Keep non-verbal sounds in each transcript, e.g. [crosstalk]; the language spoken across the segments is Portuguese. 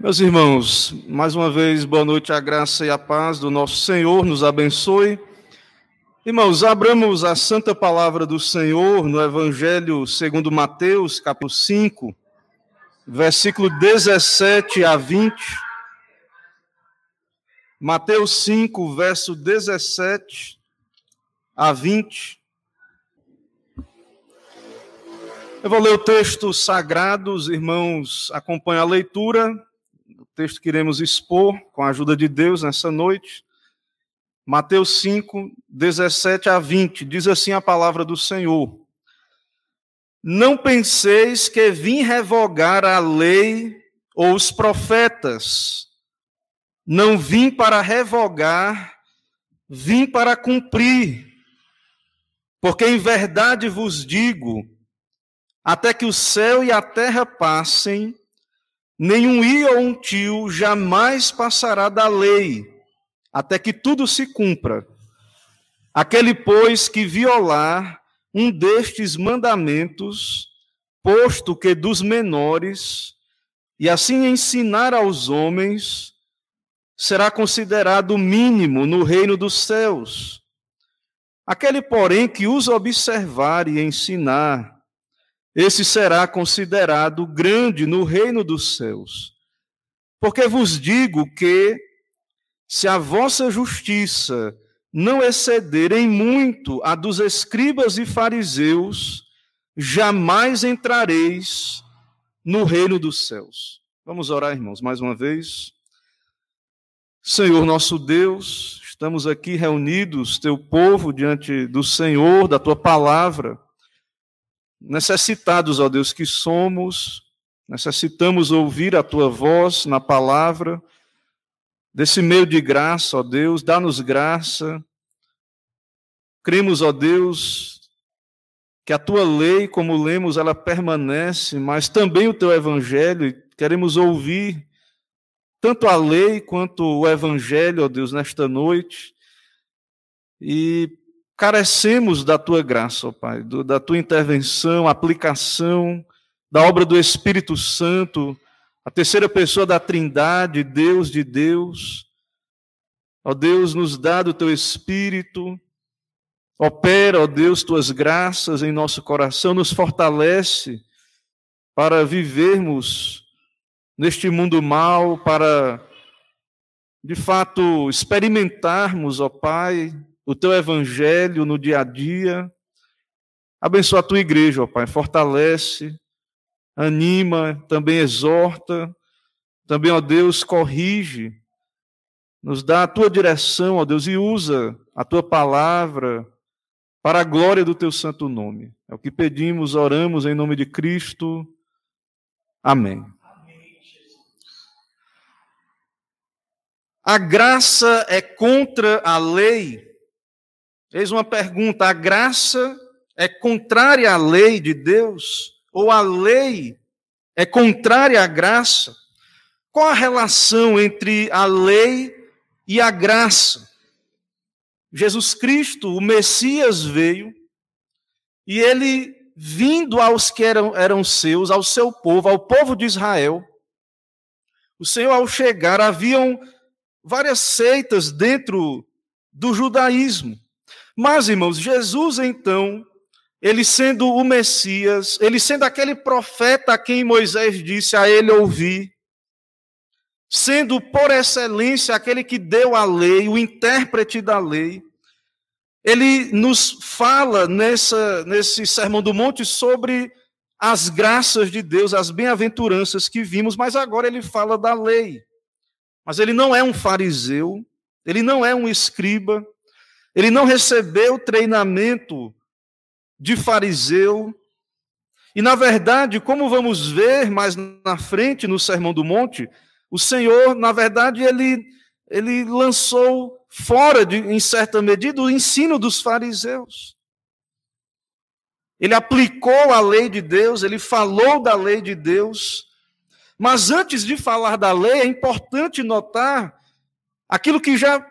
Meus irmãos, mais uma vez, boa noite, a graça e a paz do nosso Senhor nos abençoe. Irmãos, abramos a santa palavra do Senhor no Evangelho segundo Mateus, capítulo 5, versículo 17 a 20. Mateus 5, verso 17 a 20. Eu vou ler o texto sagrado, os irmãos acompanham a leitura texto que iremos expor com a ajuda de Deus nessa noite. Mateus 5, 17 a 20, diz assim a palavra do Senhor: Não penseis que vim revogar a lei ou os profetas. Não vim para revogar, vim para cumprir. Porque em verdade vos digo, até que o céu e a terra passem, Nenhum i ou um tio jamais passará da lei, até que tudo se cumpra. Aquele, pois, que violar um destes mandamentos, posto que dos menores, e assim ensinar aos homens, será considerado mínimo no reino dos céus. Aquele, porém, que os observar e ensinar, esse será considerado grande no reino dos céus. Porque vos digo que, se a vossa justiça não exceder em muito a dos escribas e fariseus, jamais entrareis no reino dos céus. Vamos orar, irmãos, mais uma vez. Senhor nosso Deus, estamos aqui reunidos, teu povo, diante do Senhor, da tua palavra necessitados, ó Deus, que somos, necessitamos ouvir a tua voz na palavra, desse meio de graça, ó Deus, dá-nos graça. Cremos, ó Deus, que a tua lei, como lemos, ela permanece, mas também o teu evangelho, queremos ouvir tanto a lei quanto o evangelho, ó Deus, nesta noite. E carecemos da tua graça, ó Pai, do, da tua intervenção, aplicação da obra do Espírito Santo, a terceira pessoa da Trindade, Deus de Deus. Ó Deus, nos dá do teu Espírito, opera, ó Deus, tuas graças em nosso coração, nos fortalece para vivermos neste mundo mal, para de fato experimentarmos, ó Pai, o teu evangelho no dia a dia. Abençoa a tua igreja, ó Pai, fortalece, anima, também exorta, também, ó Deus, corrige, nos dá a tua direção, ó Deus, e usa a tua palavra para a glória do teu santo nome. É o que pedimos, oramos em nome de Cristo. Amém. A graça é contra a lei Eis uma pergunta: a graça é contrária à lei de Deus? Ou a lei é contrária à graça? Qual a relação entre a lei e a graça? Jesus Cristo, o Messias, veio e ele, vindo aos que eram, eram seus, ao seu povo, ao povo de Israel, o Senhor, ao chegar, haviam várias seitas dentro do judaísmo. Mas, irmãos, Jesus então, ele sendo o Messias, ele sendo aquele profeta a quem Moisés disse a ele ouvir, sendo por excelência aquele que deu a lei, o intérprete da lei, ele nos fala nessa, nesse Sermão do Monte sobre as graças de Deus, as bem-aventuranças que vimos, mas agora ele fala da lei. Mas ele não é um fariseu, ele não é um escriba, ele não recebeu treinamento de fariseu. E, na verdade, como vamos ver mais na frente no Sermão do Monte, o Senhor, na verdade, ele, ele lançou fora, de, em certa medida, o ensino dos fariseus. Ele aplicou a lei de Deus, ele falou da lei de Deus. Mas antes de falar da lei, é importante notar aquilo que já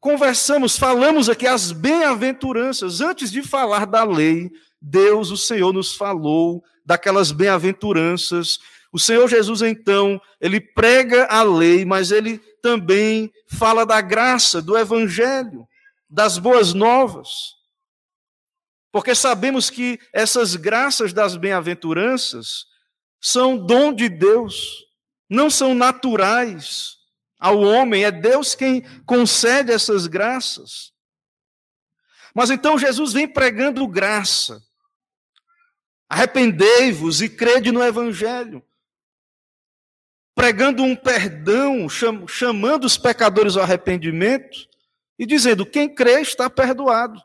conversamos, falamos aqui as bem-aventuranças. Antes de falar da lei, Deus, o Senhor, nos falou daquelas bem-aventuranças, O Senhor Jesus, então, ele prega a lei, mas ele também fala da graça, do evangelho, das boas novas. Porque sabemos que essas graças das bem-aventuranças são dom de Deus, não são naturais ao homem, é Deus quem concede essas graças. Mas então Jesus vem pregando graça. Arrependei-vos e crede no Evangelho. Pregando um perdão, chamando os pecadores ao arrependimento e dizendo: quem crê está perdoado.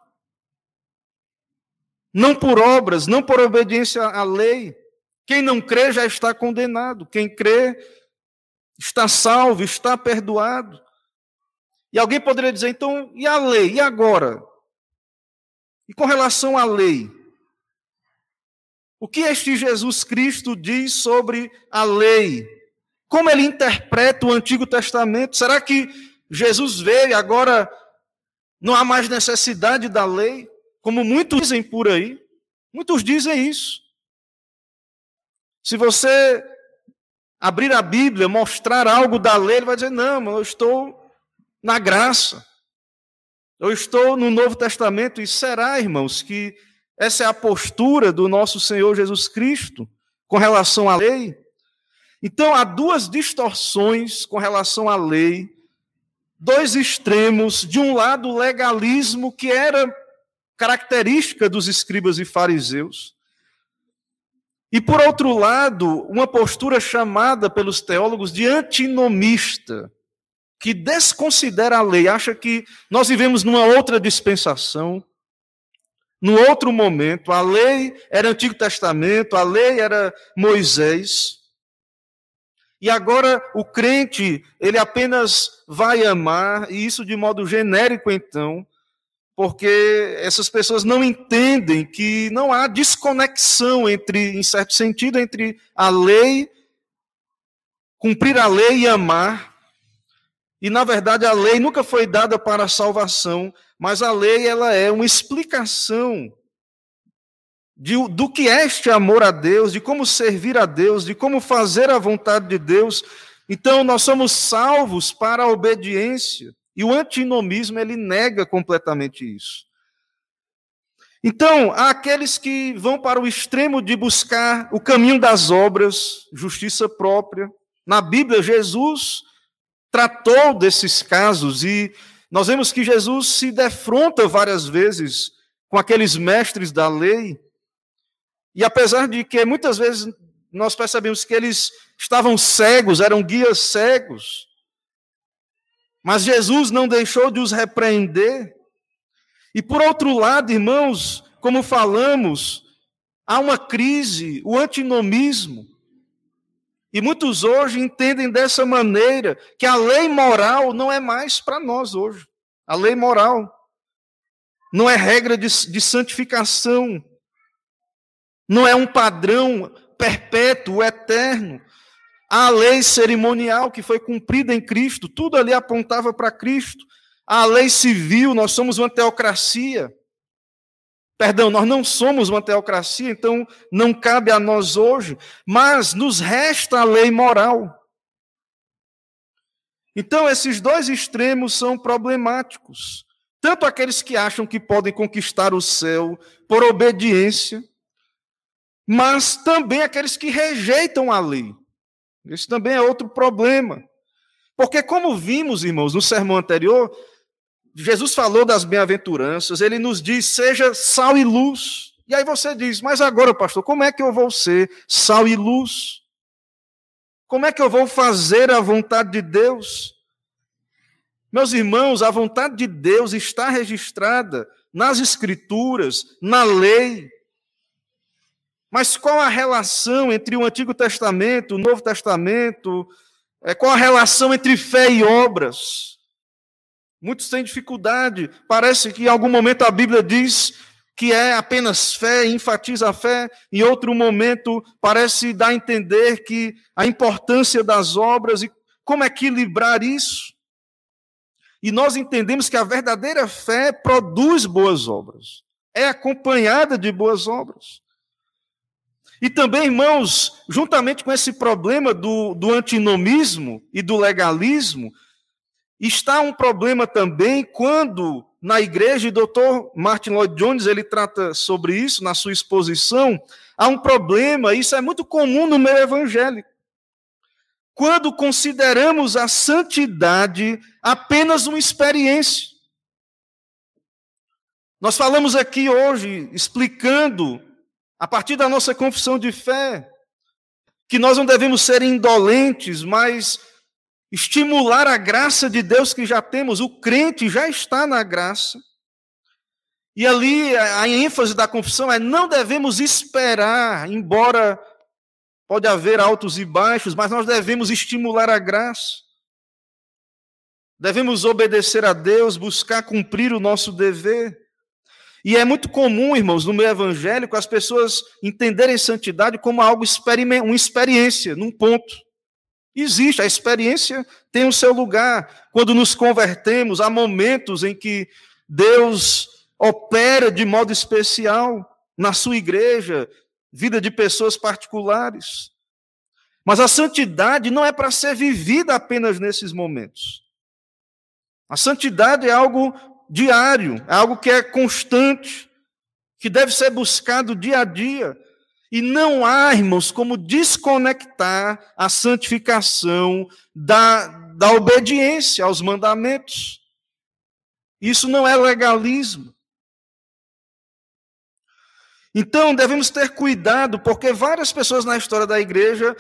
Não por obras, não por obediência à lei. Quem não crê já está condenado. Quem crê está salvo, está perdoado. E alguém poderia dizer, então, e a lei? E agora? E com relação à lei? O que este Jesus Cristo diz sobre a lei? Como ele interpreta o Antigo Testamento? Será que Jesus veio e agora não há mais necessidade da lei? Como muitos dizem por aí. Muitos dizem isso. Se você abrir a Bíblia, mostrar algo da lei, ele vai dizer: não, eu estou na graça. Eu estou no Novo Testamento. E será, irmãos, que essa é a postura do nosso Senhor Jesus Cristo com relação à lei? Então, há duas distorções com relação à lei, dois extremos. De um lado, o legalismo, que era característica dos escribas e fariseus. E, por outro lado, uma postura chamada pelos teólogos de antinomista, que desconsidera a lei, acha que nós vivemos numa outra dispensação, num outro momento. A lei era Antigo Testamento, a lei era Moisés. E agora o crente, ele apenas vai amar, e isso de modo genérico, então, porque essas pessoas não entendem que não há desconexão entre, em certo sentido, entre a lei, cumprir a lei e amar. E na verdade a lei nunca foi dada para a salvação, mas a lei ela é uma explicação de, do que é este amor a Deus, de como servir a Deus, de como fazer a vontade de Deus. Então nós somos salvos para a obediência. E o antinomismo ele nega completamente isso. Então, há aqueles que vão para o extremo de buscar o caminho das obras, justiça própria. Na Bíblia, Jesus tratou desses casos e nós vemos que Jesus se defronta várias vezes com aqueles mestres da lei. E apesar de que muitas vezes nós percebemos que eles estavam cegos, eram guias cegos, mas Jesus não deixou de os repreender. E por outro lado, irmãos, como falamos, há uma crise, o antinomismo. E muitos hoje entendem dessa maneira que a lei moral não é mais para nós hoje. A lei moral não é regra de, de santificação, não é um padrão perpétuo, eterno. A lei cerimonial que foi cumprida em Cristo, tudo ali apontava para Cristo. A lei civil, nós somos uma teocracia. Perdão, nós não somos uma teocracia, então não cabe a nós hoje, mas nos resta a lei moral. Então, esses dois extremos são problemáticos. Tanto aqueles que acham que podem conquistar o céu por obediência, mas também aqueles que rejeitam a lei. Esse também é outro problema. Porque, como vimos, irmãos, no sermão anterior, Jesus falou das bem-aventuranças, ele nos diz: seja sal e luz. E aí você diz: mas agora, pastor, como é que eu vou ser sal e luz? Como é que eu vou fazer a vontade de Deus? Meus irmãos, a vontade de Deus está registrada nas Escrituras, na lei. Mas qual a relação entre o Antigo Testamento, o Novo Testamento? É, qual a relação entre fé e obras? Muitos têm dificuldade. Parece que em algum momento a Bíblia diz que é apenas fé, enfatiza a fé, em outro momento parece dar a entender que a importância das obras e como equilibrar isso. E nós entendemos que a verdadeira fé produz boas obras, é acompanhada de boas obras. E também, irmãos, juntamente com esse problema do, do antinomismo e do legalismo, está um problema também quando na igreja, e o doutor Martin Lloyd Jones ele trata sobre isso na sua exposição, há um problema, isso é muito comum no meio evangélico. Quando consideramos a santidade apenas uma experiência. Nós falamos aqui hoje, explicando, a partir da nossa confissão de fé, que nós não devemos ser indolentes, mas estimular a graça de Deus que já temos. O crente já está na graça. E ali a ênfase da confissão é não devemos esperar, embora pode haver altos e baixos, mas nós devemos estimular a graça. Devemos obedecer a Deus, buscar cumprir o nosso dever. E é muito comum, irmãos, no meio evangélico, as pessoas entenderem santidade como algo uma experiência, num ponto. Existe, a experiência tem o seu lugar. Quando nos convertemos, há momentos em que Deus opera de modo especial na sua igreja, vida de pessoas particulares. Mas a santidade não é para ser vivida apenas nesses momentos. A santidade é algo diário, é algo que é constante, que deve ser buscado dia a dia. E não há, irmãos, como desconectar a santificação da, da obediência aos mandamentos. Isso não é legalismo. Então, devemos ter cuidado, porque várias pessoas na história da igreja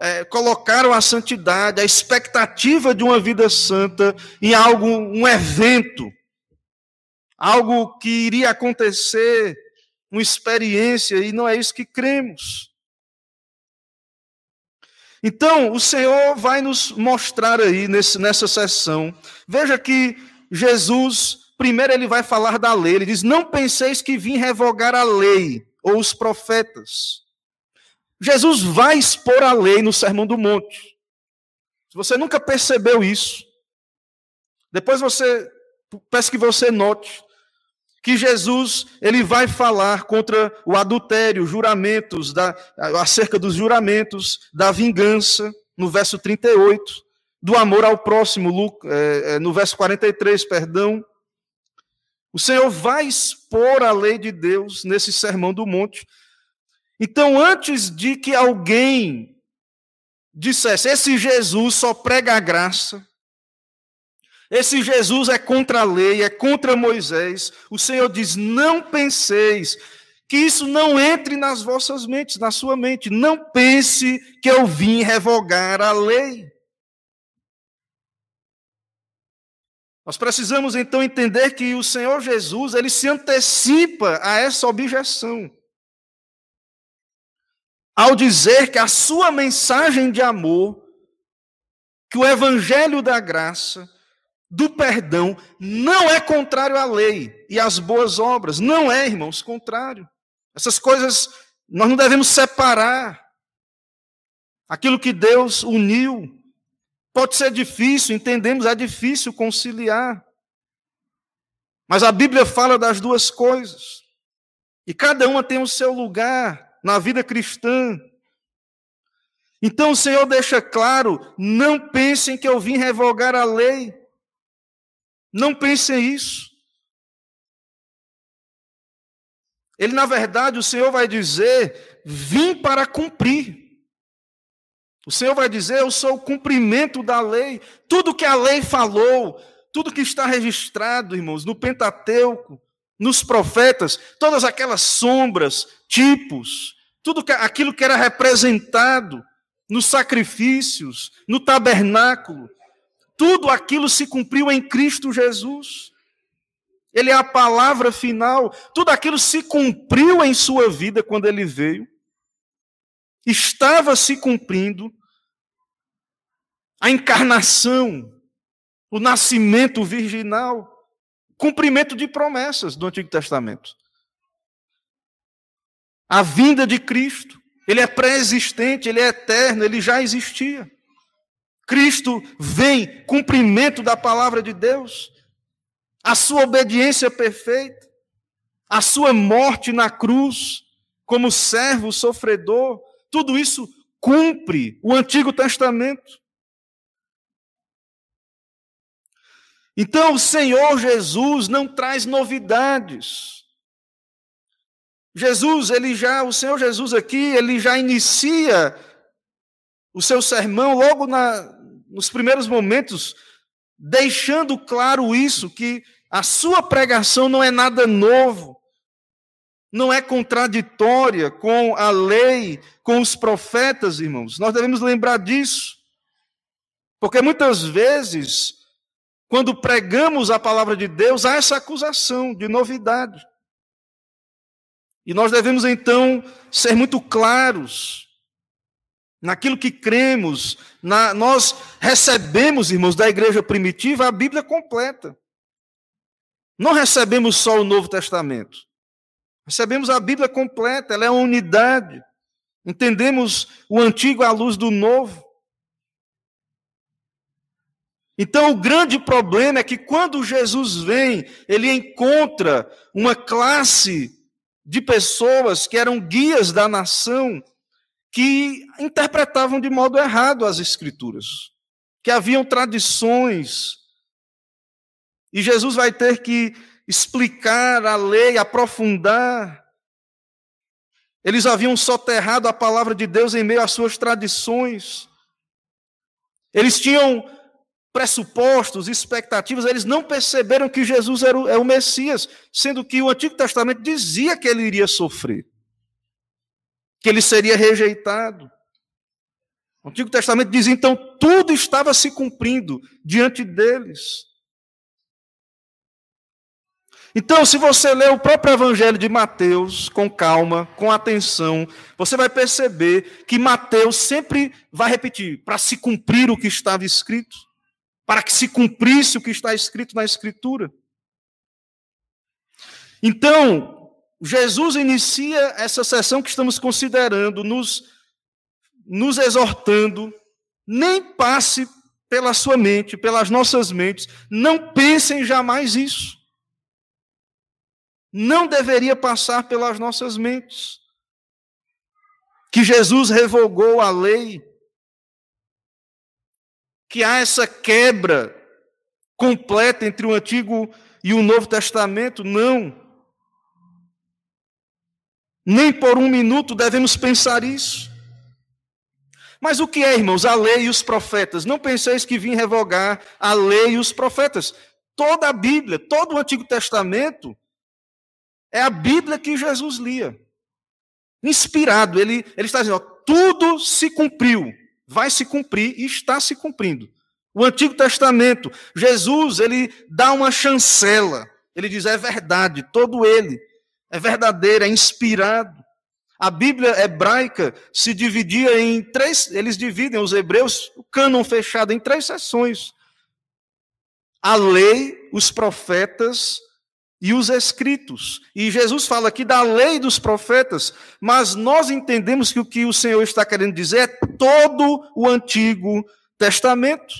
é, colocaram a santidade, a expectativa de uma vida santa em algo, um evento, algo que iria acontecer uma experiência, e não é isso que cremos. Então, o Senhor vai nos mostrar aí nesse, nessa sessão. Veja que Jesus, primeiro, ele vai falar da lei. Ele diz: Não penseis que vim revogar a lei ou os profetas. Jesus vai expor a lei no Sermão do Monte. Se você nunca percebeu isso, depois você, peço que você note, que Jesus ele vai falar contra o adultério, juramentos, da, acerca dos juramentos, da vingança, no verso 38, do amor ao próximo, é, é, no verso 43, perdão. O Senhor vai expor a lei de Deus nesse sermão do monte. Então, antes de que alguém dissesse, esse Jesus só prega a graça, esse Jesus é contra a lei, é contra Moisés. O Senhor diz: não penseis que isso não entre nas vossas mentes, na sua mente. Não pense que eu vim revogar a lei. Nós precisamos então entender que o Senhor Jesus, ele se antecipa a essa objeção. Ao dizer que a sua mensagem de amor, que o evangelho da graça, do perdão não é contrário à lei e às boas obras. Não é, irmãos, contrário. Essas coisas nós não devemos separar. Aquilo que Deus uniu. Pode ser difícil, entendemos, é difícil conciliar. Mas a Bíblia fala das duas coisas. E cada uma tem o seu lugar na vida cristã. Então o Senhor deixa claro: não pensem que eu vim revogar a lei. Não pensem isso. Ele, na verdade, o Senhor vai dizer: vim para cumprir. O Senhor vai dizer: eu sou o cumprimento da lei. Tudo que a lei falou, tudo que está registrado, irmãos, no Pentateuco, nos profetas, todas aquelas sombras, tipos, tudo que, aquilo que era representado nos sacrifícios, no tabernáculo, tudo aquilo se cumpriu em Cristo Jesus. Ele é a palavra final. Tudo aquilo se cumpriu em sua vida quando ele veio. Estava se cumprindo a encarnação, o nascimento virginal, cumprimento de promessas do Antigo Testamento. A vinda de Cristo, ele é pré-existente, ele é eterno, ele já existia. Cristo vem, cumprimento da palavra de Deus, a sua obediência perfeita, a sua morte na cruz, como servo sofredor. Tudo isso cumpre o Antigo Testamento. Então, o Senhor Jesus não traz novidades. Jesus, ele já, o Senhor Jesus aqui, ele já inicia o seu sermão logo na, nos primeiros momentos, deixando claro isso, que a sua pregação não é nada novo, não é contraditória com a lei, com os profetas, irmãos. Nós devemos lembrar disso. Porque muitas vezes, quando pregamos a palavra de Deus, há essa acusação de novidade. E nós devemos então ser muito claros naquilo que cremos. Na, nós recebemos, irmãos, da igreja primitiva a Bíblia completa. Não recebemos só o Novo Testamento. Recebemos a Bíblia completa, ela é uma unidade. Entendemos o antigo à luz do novo. Então, o grande problema é que quando Jesus vem, ele encontra uma classe de pessoas que eram guias da nação, que interpretavam de modo errado as Escrituras, que haviam tradições. E Jesus vai ter que explicar a lei, aprofundar. Eles haviam soterrado a palavra de Deus em meio às suas tradições. Eles tinham pressupostos, expectativas, eles não perceberam que Jesus era o, é o Messias, sendo que o Antigo Testamento dizia que ele iria sofrer, que ele seria rejeitado. O Antigo Testamento dizia, então, tudo estava se cumprindo diante deles. Então, se você ler o próprio Evangelho de Mateus com calma, com atenção, você vai perceber que Mateus sempre vai repetir para se cumprir o que estava escrito para que se cumprisse o que está escrito na Escritura. Então, Jesus inicia essa sessão que estamos considerando, nos, nos exortando, nem passe pela sua mente, pelas nossas mentes, não pensem jamais isso. Não deveria passar pelas nossas mentes. Que Jesus revogou a lei que há essa quebra completa entre o Antigo e o Novo Testamento. Não. Nem por um minuto devemos pensar isso. Mas o que é, irmãos, a lei e os profetas? Não penseis que vim revogar a lei e os profetas. Toda a Bíblia, todo o Antigo Testamento, é a Bíblia que Jesus lia. Inspirado, ele, ele está dizendo: ó, tudo se cumpriu vai se cumprir e está se cumprindo. O Antigo Testamento, Jesus, ele dá uma chancela. Ele diz: é verdade, todo ele é verdadeiro, é inspirado. A Bíblia hebraica se dividia em três, eles dividem os hebreus, o cânon fechado em três seções. A lei, os profetas e os escritos. E Jesus fala aqui da lei dos profetas, mas nós entendemos que o que o Senhor está querendo dizer é todo o Antigo Testamento.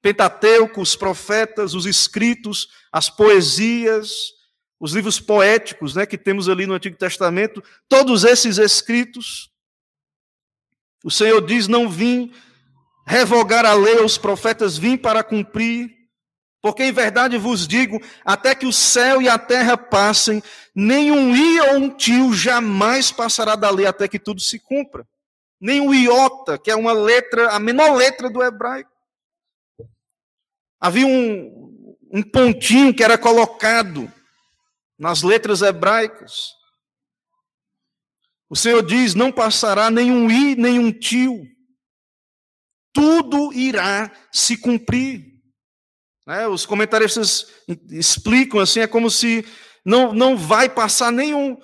Pentateuco, os profetas, os escritos, as poesias, os livros poéticos né, que temos ali no Antigo Testamento, todos esses escritos. O Senhor diz: Não vim revogar a lei aos profetas, vim para cumprir. Porque em verdade vos digo, até que o céu e a terra passem, nenhum i ou um tio jamais passará da lei até que tudo se cumpra. Nem o iota, que é uma letra, a menor letra do hebraico. Havia um, um pontinho que era colocado nas letras hebraicas. O Senhor diz: não passará nenhum i, nenhum tio. Tudo irá se cumprir. Né? Os comentaristas explicam assim, é como se não, não vai passar nenhum.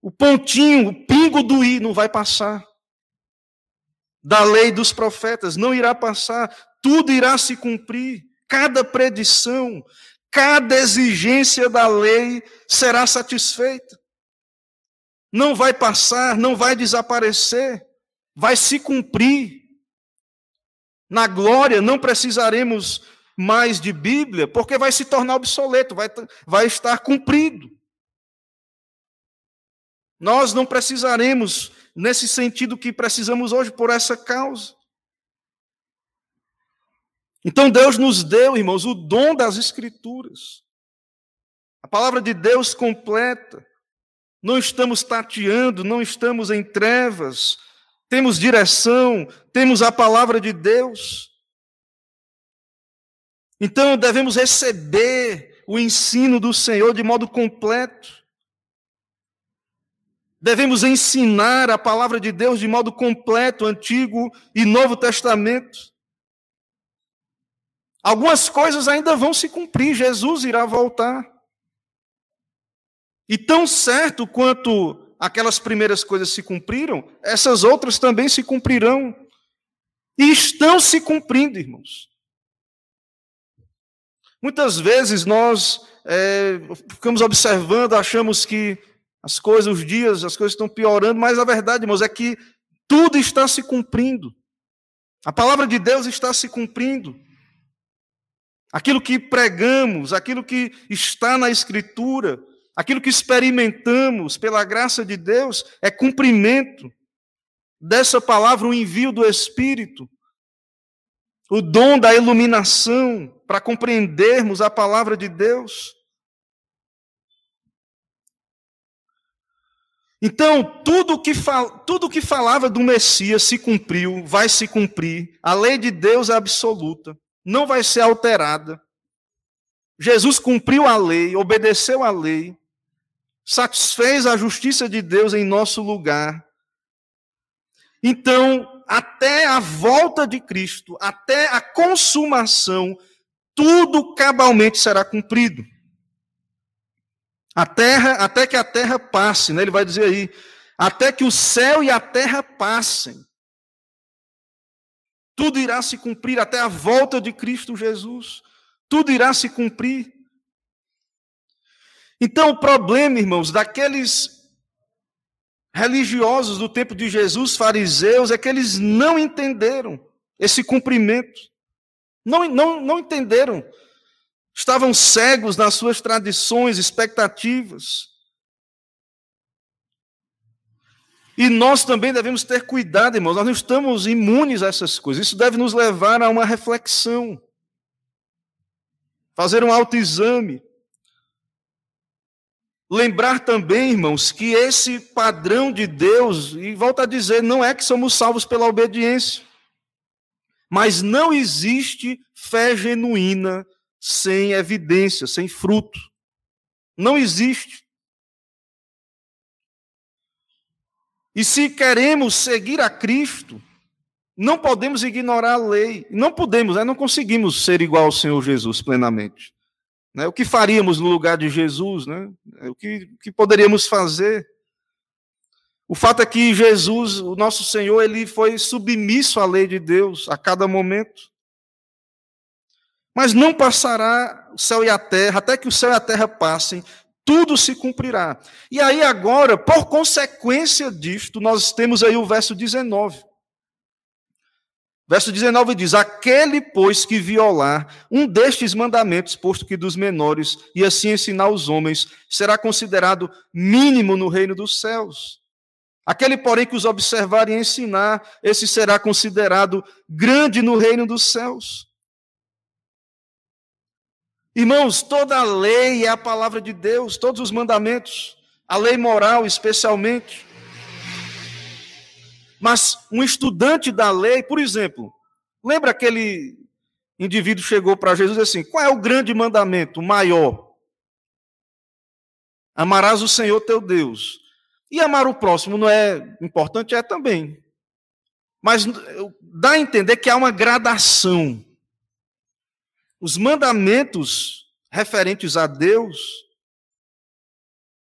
O pontinho, o pingo do i não vai passar. Da lei dos profetas, não irá passar. Tudo irá se cumprir. Cada predição, cada exigência da lei será satisfeita. Não vai passar, não vai desaparecer, vai se cumprir. Na glória não precisaremos mais de Bíblia, porque vai se tornar obsoleto, vai, vai estar cumprido. Nós não precisaremos nesse sentido que precisamos hoje por essa causa. Então Deus nos deu, irmãos, o dom das Escrituras. A palavra de Deus completa. Não estamos tateando, não estamos em trevas. Temos direção, temos a palavra de Deus. Então devemos receber o ensino do Senhor de modo completo. Devemos ensinar a palavra de Deus de modo completo, Antigo e Novo Testamento. Algumas coisas ainda vão se cumprir, Jesus irá voltar. E tão certo quanto aquelas primeiras coisas se cumpriram, essas outras também se cumprirão. E estão se cumprindo, irmãos. Muitas vezes nós é, ficamos observando, achamos que as coisas, os dias, as coisas estão piorando, mas a verdade, irmãos, é que tudo está se cumprindo. A palavra de Deus está se cumprindo. Aquilo que pregamos, aquilo que está na Escritura, aquilo que experimentamos pela graça de Deus, é cumprimento dessa palavra, o envio do Espírito, o dom da iluminação para compreendermos a palavra de Deus. Então, tudo que, fal, tudo que falava do Messias se cumpriu, vai se cumprir. A lei de Deus é absoluta, não vai ser alterada. Jesus cumpriu a lei, obedeceu a lei, satisfez a justiça de Deus em nosso lugar. Então, até a volta de Cristo, até a consumação, tudo cabalmente será cumprido. A terra, até que a terra passe, né? ele vai dizer aí, até que o céu e a terra passem. Tudo irá se cumprir até a volta de Cristo Jesus. Tudo irá se cumprir. Então, o problema, irmãos, daqueles religiosos do tempo de Jesus, fariseus, é que eles não entenderam esse cumprimento. Não, não, não entenderam estavam cegos nas suas tradições, expectativas. E nós também devemos ter cuidado, irmãos, nós não estamos imunes a essas coisas. Isso deve nos levar a uma reflexão, fazer um autoexame. Lembrar também, irmãos, que esse padrão de Deus, e volta a dizer, não é que somos salvos pela obediência, mas não existe fé genuína sem evidência, sem fruto. Não existe. E se queremos seguir a Cristo, não podemos ignorar a lei. Não podemos, né? não conseguimos ser igual ao Senhor Jesus plenamente. Né? O que faríamos no lugar de Jesus? Né? O que, que poderíamos fazer? O fato é que Jesus, o nosso Senhor, ele foi submisso à lei de Deus a cada momento. Mas não passará o céu e a terra, até que o céu e a terra passem, tudo se cumprirá. E aí, agora, por consequência disto, nós temos aí o verso 19. Verso 19 diz: Aquele, pois, que violar um destes mandamentos, posto que dos menores, e assim ensinar os homens, será considerado mínimo no reino dos céus. Aquele, porém, que os observar e ensinar, esse será considerado grande no reino dos céus. Irmãos, toda a lei é a palavra de Deus, todos os mandamentos, a lei moral especialmente. Mas um estudante da lei, por exemplo, lembra aquele indivíduo chegou para Jesus assim: qual é o grande mandamento, o maior? Amarás o Senhor teu Deus. E amar o próximo não é importante? É também. Mas dá a entender que há uma gradação. Os mandamentos referentes a Deus,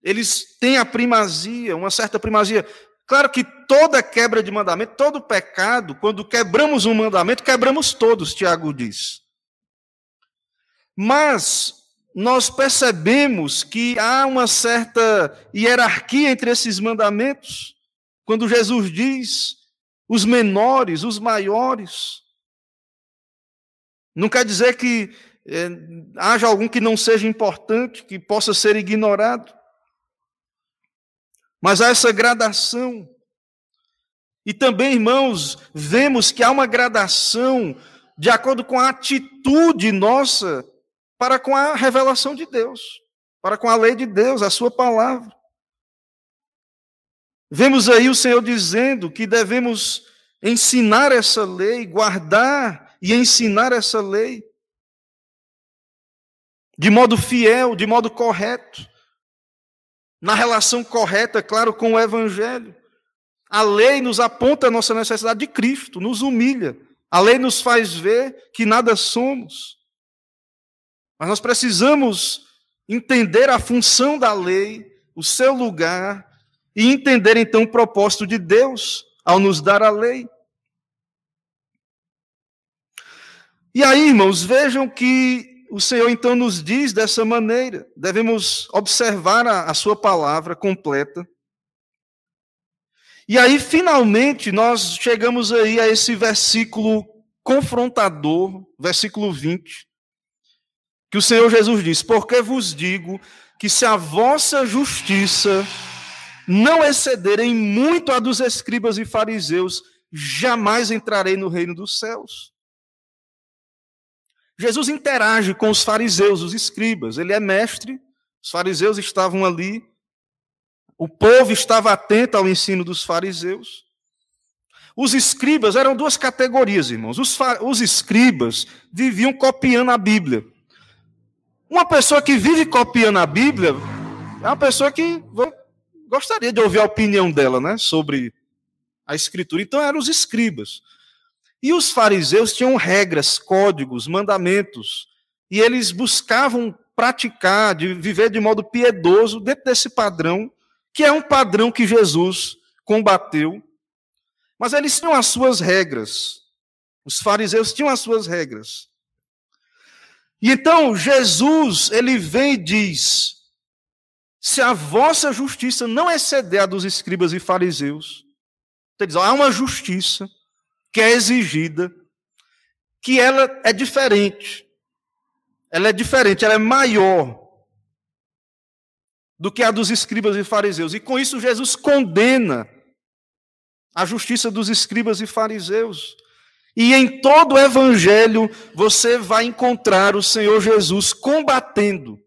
eles têm a primazia, uma certa primazia. Claro que toda quebra de mandamento, todo pecado, quando quebramos um mandamento, quebramos todos, Tiago diz. Mas nós percebemos que há uma certa hierarquia entre esses mandamentos. Quando Jesus diz os menores, os maiores. Não quer dizer que é, haja algum que não seja importante, que possa ser ignorado. Mas há essa gradação. E também, irmãos, vemos que há uma gradação de acordo com a atitude nossa para com a revelação de Deus, para com a lei de Deus, a sua palavra. Vemos aí o Senhor dizendo que devemos ensinar essa lei, guardar e ensinar essa lei de modo fiel, de modo correto, na relação correta, claro, com o Evangelho. A lei nos aponta a nossa necessidade de Cristo, nos humilha. A lei nos faz ver que nada somos. Mas nós precisamos entender a função da lei, o seu lugar, e entender então o propósito de Deus ao nos dar a lei. E aí, irmãos, vejam que o Senhor então nos diz dessa maneira. Devemos observar a, a sua palavra completa. E aí, finalmente, nós chegamos aí a esse versículo confrontador, versículo 20, que o Senhor Jesus diz: Porque vos digo que se a vossa justiça não excederem muito a dos escribas e fariseus, jamais entrarei no reino dos céus. Jesus interage com os fariseus, os escribas. Ele é mestre, os fariseus estavam ali, o povo estava atento ao ensino dos fariseus. Os escribas eram duas categorias, irmãos. Os, os escribas viviam copiando a Bíblia. Uma pessoa que vive copiando a Bíblia é uma pessoa que gostaria de ouvir a opinião dela, né, sobre a escritura. Então eram os escribas. E os fariseus tinham regras, códigos, mandamentos, e eles buscavam praticar, de viver de modo piedoso dentro desse padrão, que é um padrão que Jesus combateu. Mas eles tinham as suas regras. Os fariseus tinham as suas regras. E então Jesus, ele vem e diz: se a vossa justiça não exceder a dos escribas e fariseus, ele diz, há uma justiça que é exigida, que ela é diferente. Ela é diferente, ela é maior do que a dos escribas e fariseus. E com isso Jesus condena a justiça dos escribas e fariseus. E em todo o evangelho você vai encontrar o Senhor Jesus combatendo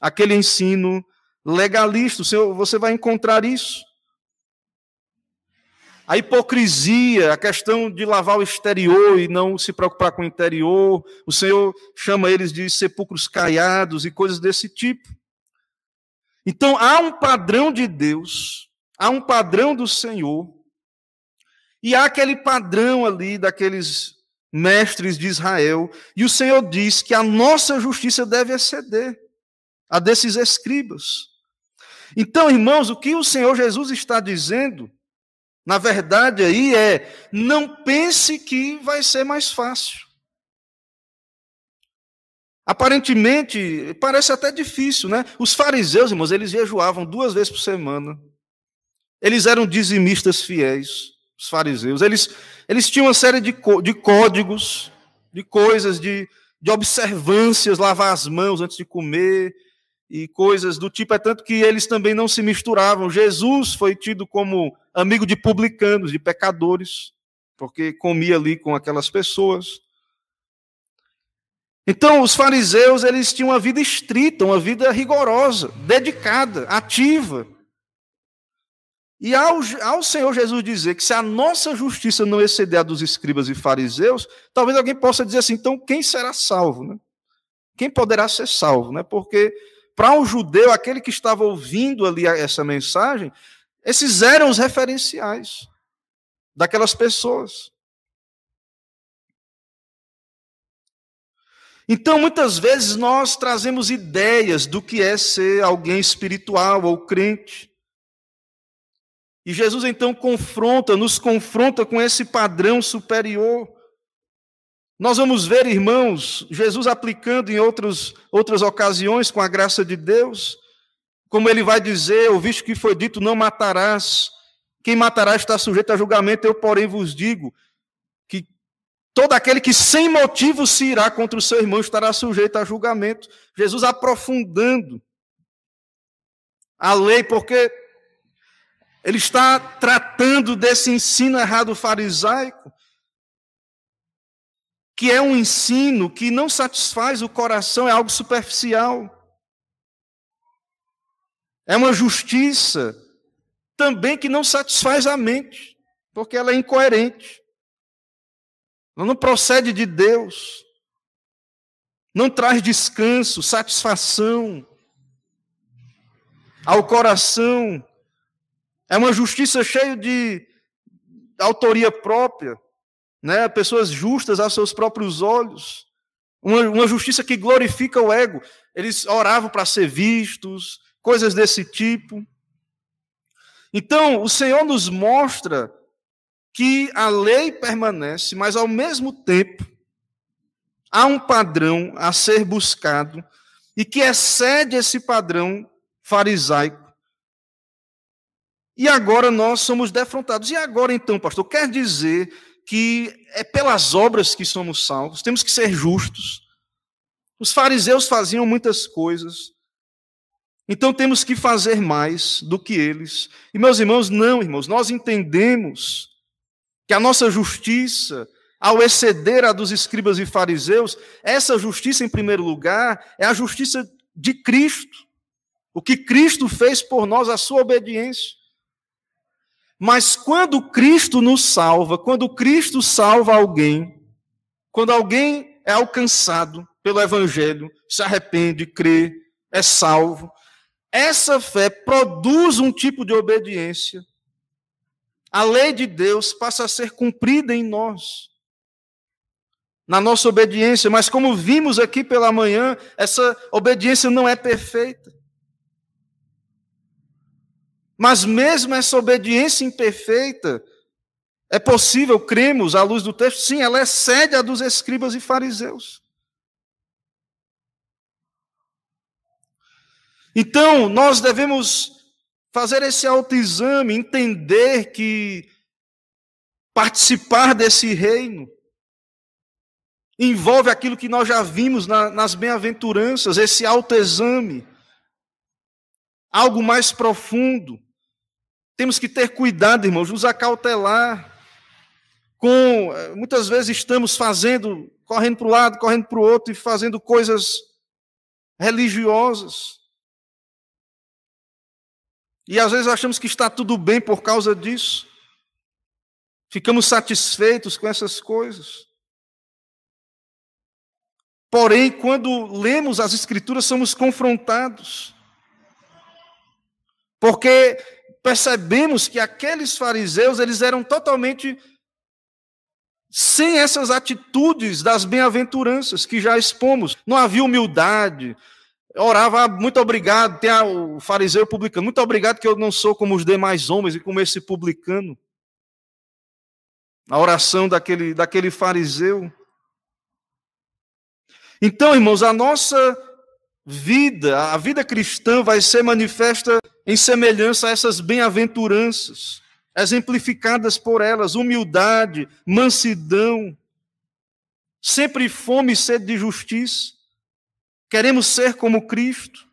aquele ensino legalista. Senhor, você vai encontrar isso. A hipocrisia, a questão de lavar o exterior e não se preocupar com o interior. O Senhor chama eles de sepulcros caiados e coisas desse tipo. Então há um padrão de Deus, há um padrão do Senhor, e há aquele padrão ali daqueles mestres de Israel, e o Senhor diz que a nossa justiça deve exceder a desses escribas. Então, irmãos, o que o Senhor Jesus está dizendo, na verdade, aí é: não pense que vai ser mais fácil. Aparentemente, parece até difícil, né? Os fariseus, irmãos, eles jejuavam duas vezes por semana. Eles eram dizimistas fiéis, os fariseus. Eles, eles tinham uma série de, de códigos, de coisas, de, de observâncias, lavar as mãos antes de comer, e coisas do tipo, é tanto que eles também não se misturavam. Jesus foi tido como amigo de publicanos, de pecadores, porque comia ali com aquelas pessoas. Então, os fariseus, eles tinham uma vida estrita, uma vida rigorosa, dedicada, ativa. E ao, ao Senhor Jesus dizer que se a nossa justiça não exceder a dos escribas e fariseus, talvez alguém possa dizer assim, então quem será salvo? Né? Quem poderá ser salvo? Né? Porque para um judeu, aquele que estava ouvindo ali essa mensagem, esses eram os referenciais daquelas pessoas. Então, muitas vezes nós trazemos ideias do que é ser alguém espiritual ou crente. E Jesus então confronta, nos confronta com esse padrão superior. Nós vamos ver, irmãos, Jesus aplicando em outros, outras ocasiões, com a graça de Deus, como ele vai dizer: visto que foi dito, não matarás. Quem matará está sujeito a julgamento, eu, porém, vos digo que todo aquele que sem motivo se irá contra o seu irmão estará sujeito a julgamento. Jesus aprofundando a lei, porque Ele está tratando desse ensino errado farisaico, que é um ensino que não satisfaz o coração, é algo superficial. É uma justiça também que não satisfaz a mente, porque ela é incoerente. Ela não procede de Deus. Não traz descanso, satisfação ao coração. É uma justiça cheia de autoria própria, né? pessoas justas aos seus próprios olhos. Uma, uma justiça que glorifica o ego. Eles oravam para ser vistos, coisas desse tipo. Então, o Senhor nos mostra que a lei permanece, mas ao mesmo tempo há um padrão a ser buscado e que excede esse padrão farisaico. E agora nós somos defrontados. E agora então, pastor, quer dizer que é pelas obras que somos salvos, temos que ser justos. Os fariseus faziam muitas coisas, então temos que fazer mais do que eles. E meus irmãos, não, irmãos, nós entendemos que a nossa justiça, ao exceder a dos escribas e fariseus, essa justiça, em primeiro lugar, é a justiça de Cristo. O que Cristo fez por nós, a sua obediência. Mas quando Cristo nos salva, quando Cristo salva alguém, quando alguém é alcançado pelo Evangelho, se arrepende, crê, é salvo, essa fé produz um tipo de obediência. A lei de Deus passa a ser cumprida em nós, na nossa obediência, mas como vimos aqui pela manhã, essa obediência não é perfeita. Mas mesmo essa obediência imperfeita, é possível, cremos, à luz do texto, sim, ela excede a dos escribas e fariseus. Então, nós devemos fazer esse autoexame, entender que participar desse reino envolve aquilo que nós já vimos na, nas bem-aventuranças, esse autoexame, algo mais profundo. Temos que ter cuidado, irmãos, nos acautelar. Com, eh, muitas vezes estamos fazendo, correndo para um lado, correndo para o outro e fazendo coisas religiosas. E às vezes achamos que está tudo bem por causa disso. Ficamos satisfeitos com essas coisas. Porém, quando lemos as Escrituras, somos confrontados. Porque percebemos que aqueles fariseus, eles eram totalmente sem essas atitudes das bem-aventuranças que já expomos. Não havia humildade, orava, ah, muito obrigado, tem o fariseu publicano, muito obrigado que eu não sou como os demais homens e como esse publicano. A oração daquele, daquele fariseu. Então, irmãos, a nossa vida, a vida cristã vai ser manifesta em semelhança a essas bem-aventuranças, exemplificadas por elas, humildade, mansidão, sempre fome e sede de justiça. Queremos ser como Cristo.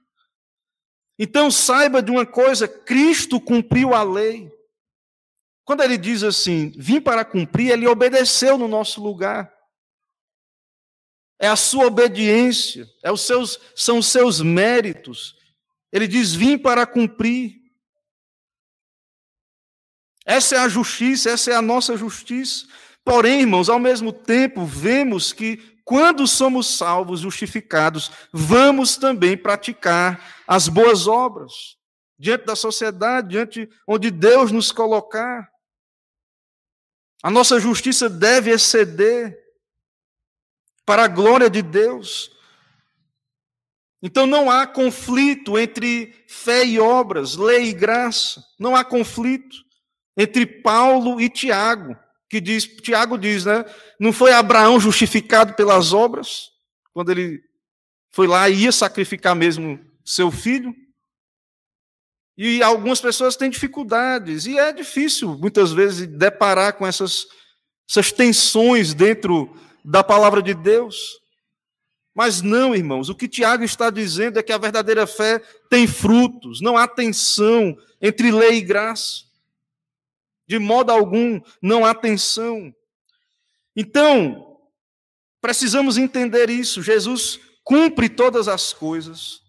Então saiba de uma coisa: Cristo cumpriu a lei. Quando ele diz assim, vim para cumprir, ele obedeceu no nosso lugar. É a sua obediência, é os seus, são os seus méritos. Ele diz: vim para cumprir. Essa é a justiça, essa é a nossa justiça. Porém, irmãos, ao mesmo tempo, vemos que quando somos salvos, justificados, vamos também praticar as boas obras diante da sociedade, diante onde Deus nos colocar. A nossa justiça deve exceder para a glória de Deus. Então não há conflito entre fé e obras, lei e graça. Não há conflito entre Paulo e Tiago que diz, Tiago diz, né? Não foi Abraão justificado pelas obras, quando ele foi lá e ia sacrificar mesmo seu filho? E algumas pessoas têm dificuldades, e é difícil, muitas vezes, deparar com essas, essas tensões dentro da palavra de Deus. Mas não, irmãos, o que Tiago está dizendo é que a verdadeira fé tem frutos, não há tensão entre lei e graça. De modo algum não há tensão. Então, precisamos entender isso. Jesus cumpre todas as coisas,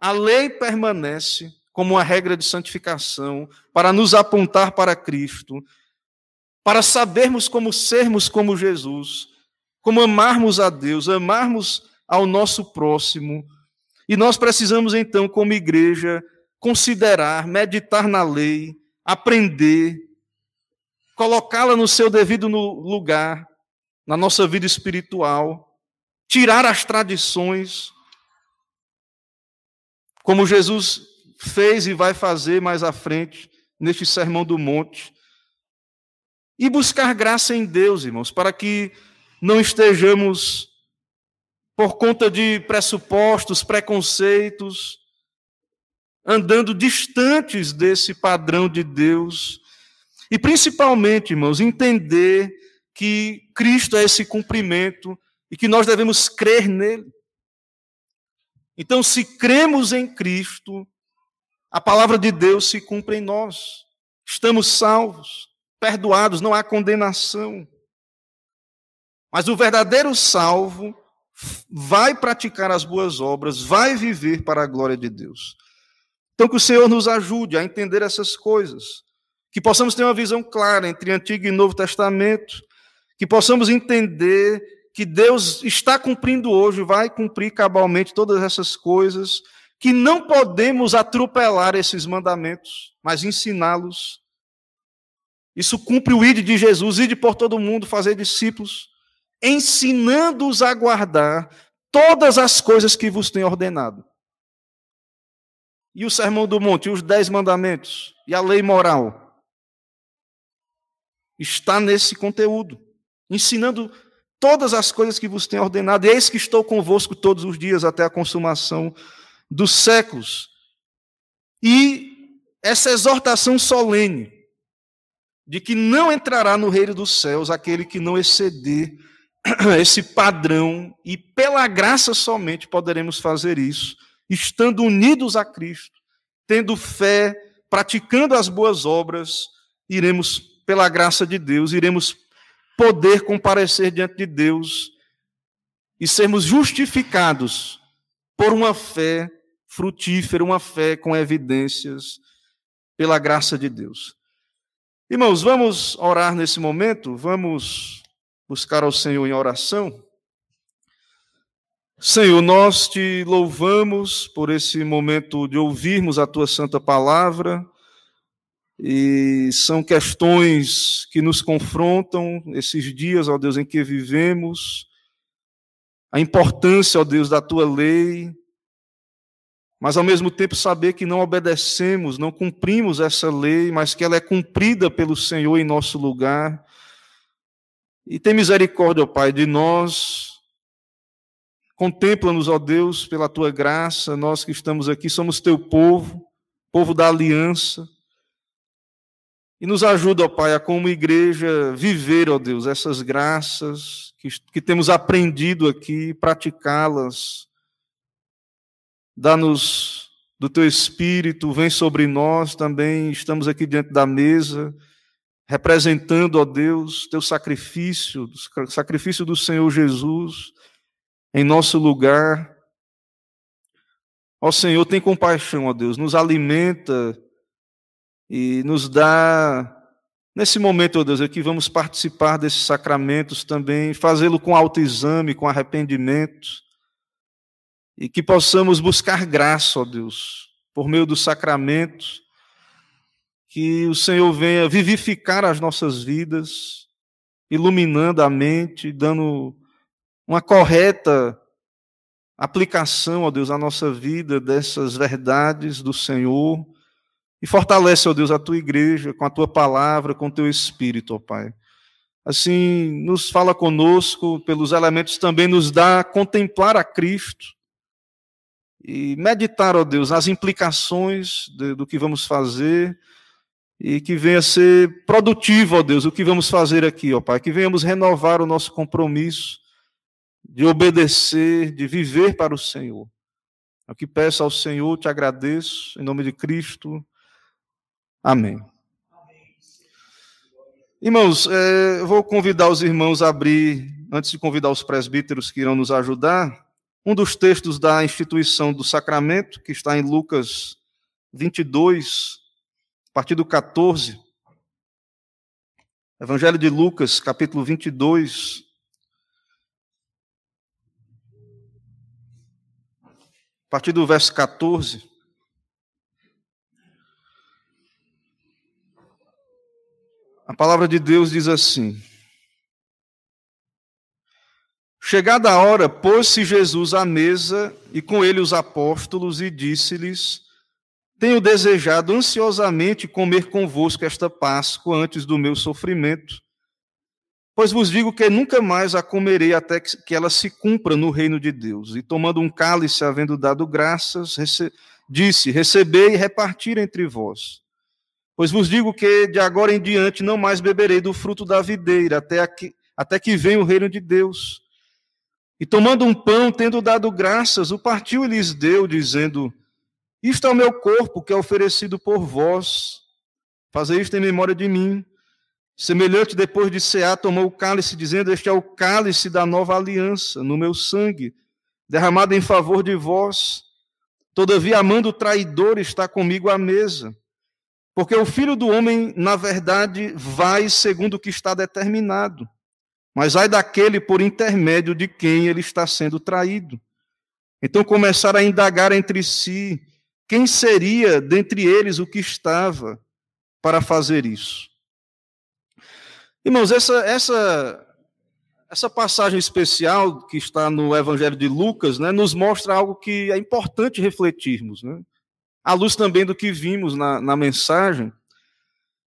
a lei permanece como uma regra de santificação para nos apontar para Cristo, para sabermos como sermos como Jesus, como amarmos a Deus, amarmos ao nosso próximo. E nós precisamos, então, como igreja, considerar, meditar na lei, aprender, colocá-la no seu devido lugar, na nossa vida espiritual, tirar as tradições, como Jesus fez e vai fazer mais à frente, neste Sermão do Monte, e buscar graça em Deus, irmãos, para que não estejamos, por conta de pressupostos, preconceitos, andando distantes desse padrão de Deus. E principalmente, irmãos, entender que Cristo é esse cumprimento e que nós devemos crer nele. Então, se cremos em Cristo, a palavra de Deus se cumpre em nós. Estamos salvos, perdoados, não há condenação. Mas o verdadeiro salvo vai praticar as boas obras, vai viver para a glória de Deus. Então, que o Senhor nos ajude a entender essas coisas, que possamos ter uma visão clara entre Antigo e Novo Testamento, que possamos entender que Deus está cumprindo hoje, vai cumprir cabalmente todas essas coisas, que não podemos atropelar esses mandamentos, mas ensiná-los. Isso cumpre o ide de Jesus, ide por todo mundo, fazer discípulos ensinando-os a guardar todas as coisas que vos tenho ordenado. E o Sermão do Monte, e os Dez Mandamentos, e a lei moral, está nesse conteúdo, ensinando todas as coisas que vos tenho ordenado. Eis que estou convosco todos os dias até a consumação dos séculos. E essa exortação solene de que não entrará no reino dos céus aquele que não exceder [clears throat] esse padrão e pela graça somente poderemos fazer isso, estando unidos a Cristo, tendo fé, praticando as boas obras, iremos pela graça de Deus, iremos poder comparecer diante de Deus e sermos justificados por uma fé frutífera, uma fé com evidências pela graça de Deus. Irmãos, vamos orar nesse momento, vamos buscar ao Senhor em oração. Senhor, nós te louvamos por esse momento de ouvirmos a tua santa palavra. E são questões que nos confrontam esses dias, ó Deus, em que vivemos. A importância, ó Deus, da tua lei, mas ao mesmo tempo saber que não obedecemos, não cumprimos essa lei, mas que ela é cumprida pelo Senhor em nosso lugar. E tem misericórdia, ó Pai, de nós. Contempla-nos, ó Deus, pela tua graça. Nós que estamos aqui somos teu povo, povo da aliança. E nos ajuda, ó Pai, a como igreja viver, ó Deus, essas graças que, que temos aprendido aqui, praticá-las. Dá-nos do teu espírito, vem sobre nós também. Estamos aqui diante da mesa representando, ó Deus, teu sacrifício, o sacrifício do Senhor Jesus em nosso lugar. Ó Senhor, tem compaixão, ó Deus, nos alimenta e nos dá, nesse momento, ó Deus, aqui vamos participar desses sacramentos também, fazê-lo com autoexame, com arrependimento, e que possamos buscar graça, ó Deus, por meio dos sacramentos, que o Senhor venha vivificar as nossas vidas, iluminando a mente, dando uma correta aplicação, ó Deus, à nossa vida dessas verdades do Senhor. E fortalece, ó Deus, a tua igreja com a tua palavra, com o teu espírito, ó Pai. Assim, nos fala conosco, pelos elementos também nos dá contemplar a Cristo e meditar, ó Deus, as implicações de, do que vamos fazer e que venha ser produtivo, ó Deus, o que vamos fazer aqui, ó Pai, que venhamos renovar o nosso compromisso de obedecer, de viver para o Senhor. É o que peço ao Senhor, te agradeço, em nome de Cristo. Amém. Irmãos, é, eu vou convidar os irmãos a abrir, antes de convidar os presbíteros que irão nos ajudar, um dos textos da instituição do sacramento, que está em Lucas 22, a partir do 14. Evangelho de Lucas, capítulo 22. A partir do verso 14. A palavra de Deus diz assim: Chegada a hora, pôs-se Jesus à mesa e com ele os apóstolos e disse-lhes: Tenho desejado ansiosamente comer convosco esta Páscoa antes do meu sofrimento. Pois vos digo que nunca mais a comerei até que ela se cumpra no reino de Deus. E tomando um cálice, havendo dado graças, disse: Recebei e repartir entre vós. Pois vos digo que de agora em diante não mais beberei do fruto da videira, até, aqui, até que venha o reino de Deus. E tomando um pão, tendo dado graças, o partiu e lhes deu, dizendo: Isto é o meu corpo que é oferecido por vós. Fazei isto em memória de mim. Semelhante, depois de cear, tomou o cálice, dizendo: Este é o cálice da nova aliança, no meu sangue, derramado em favor de vós. Todavia, amando o traidor, está comigo à mesa. Porque o filho do homem, na verdade, vai segundo o que está determinado. Mas ai daquele por intermédio de quem ele está sendo traído. Então começaram a indagar entre si quem seria dentre eles o que estava para fazer isso. Irmãos, essa, essa, essa passagem especial que está no Evangelho de Lucas né, nos mostra algo que é importante refletirmos. Né? À luz também do que vimos na, na mensagem,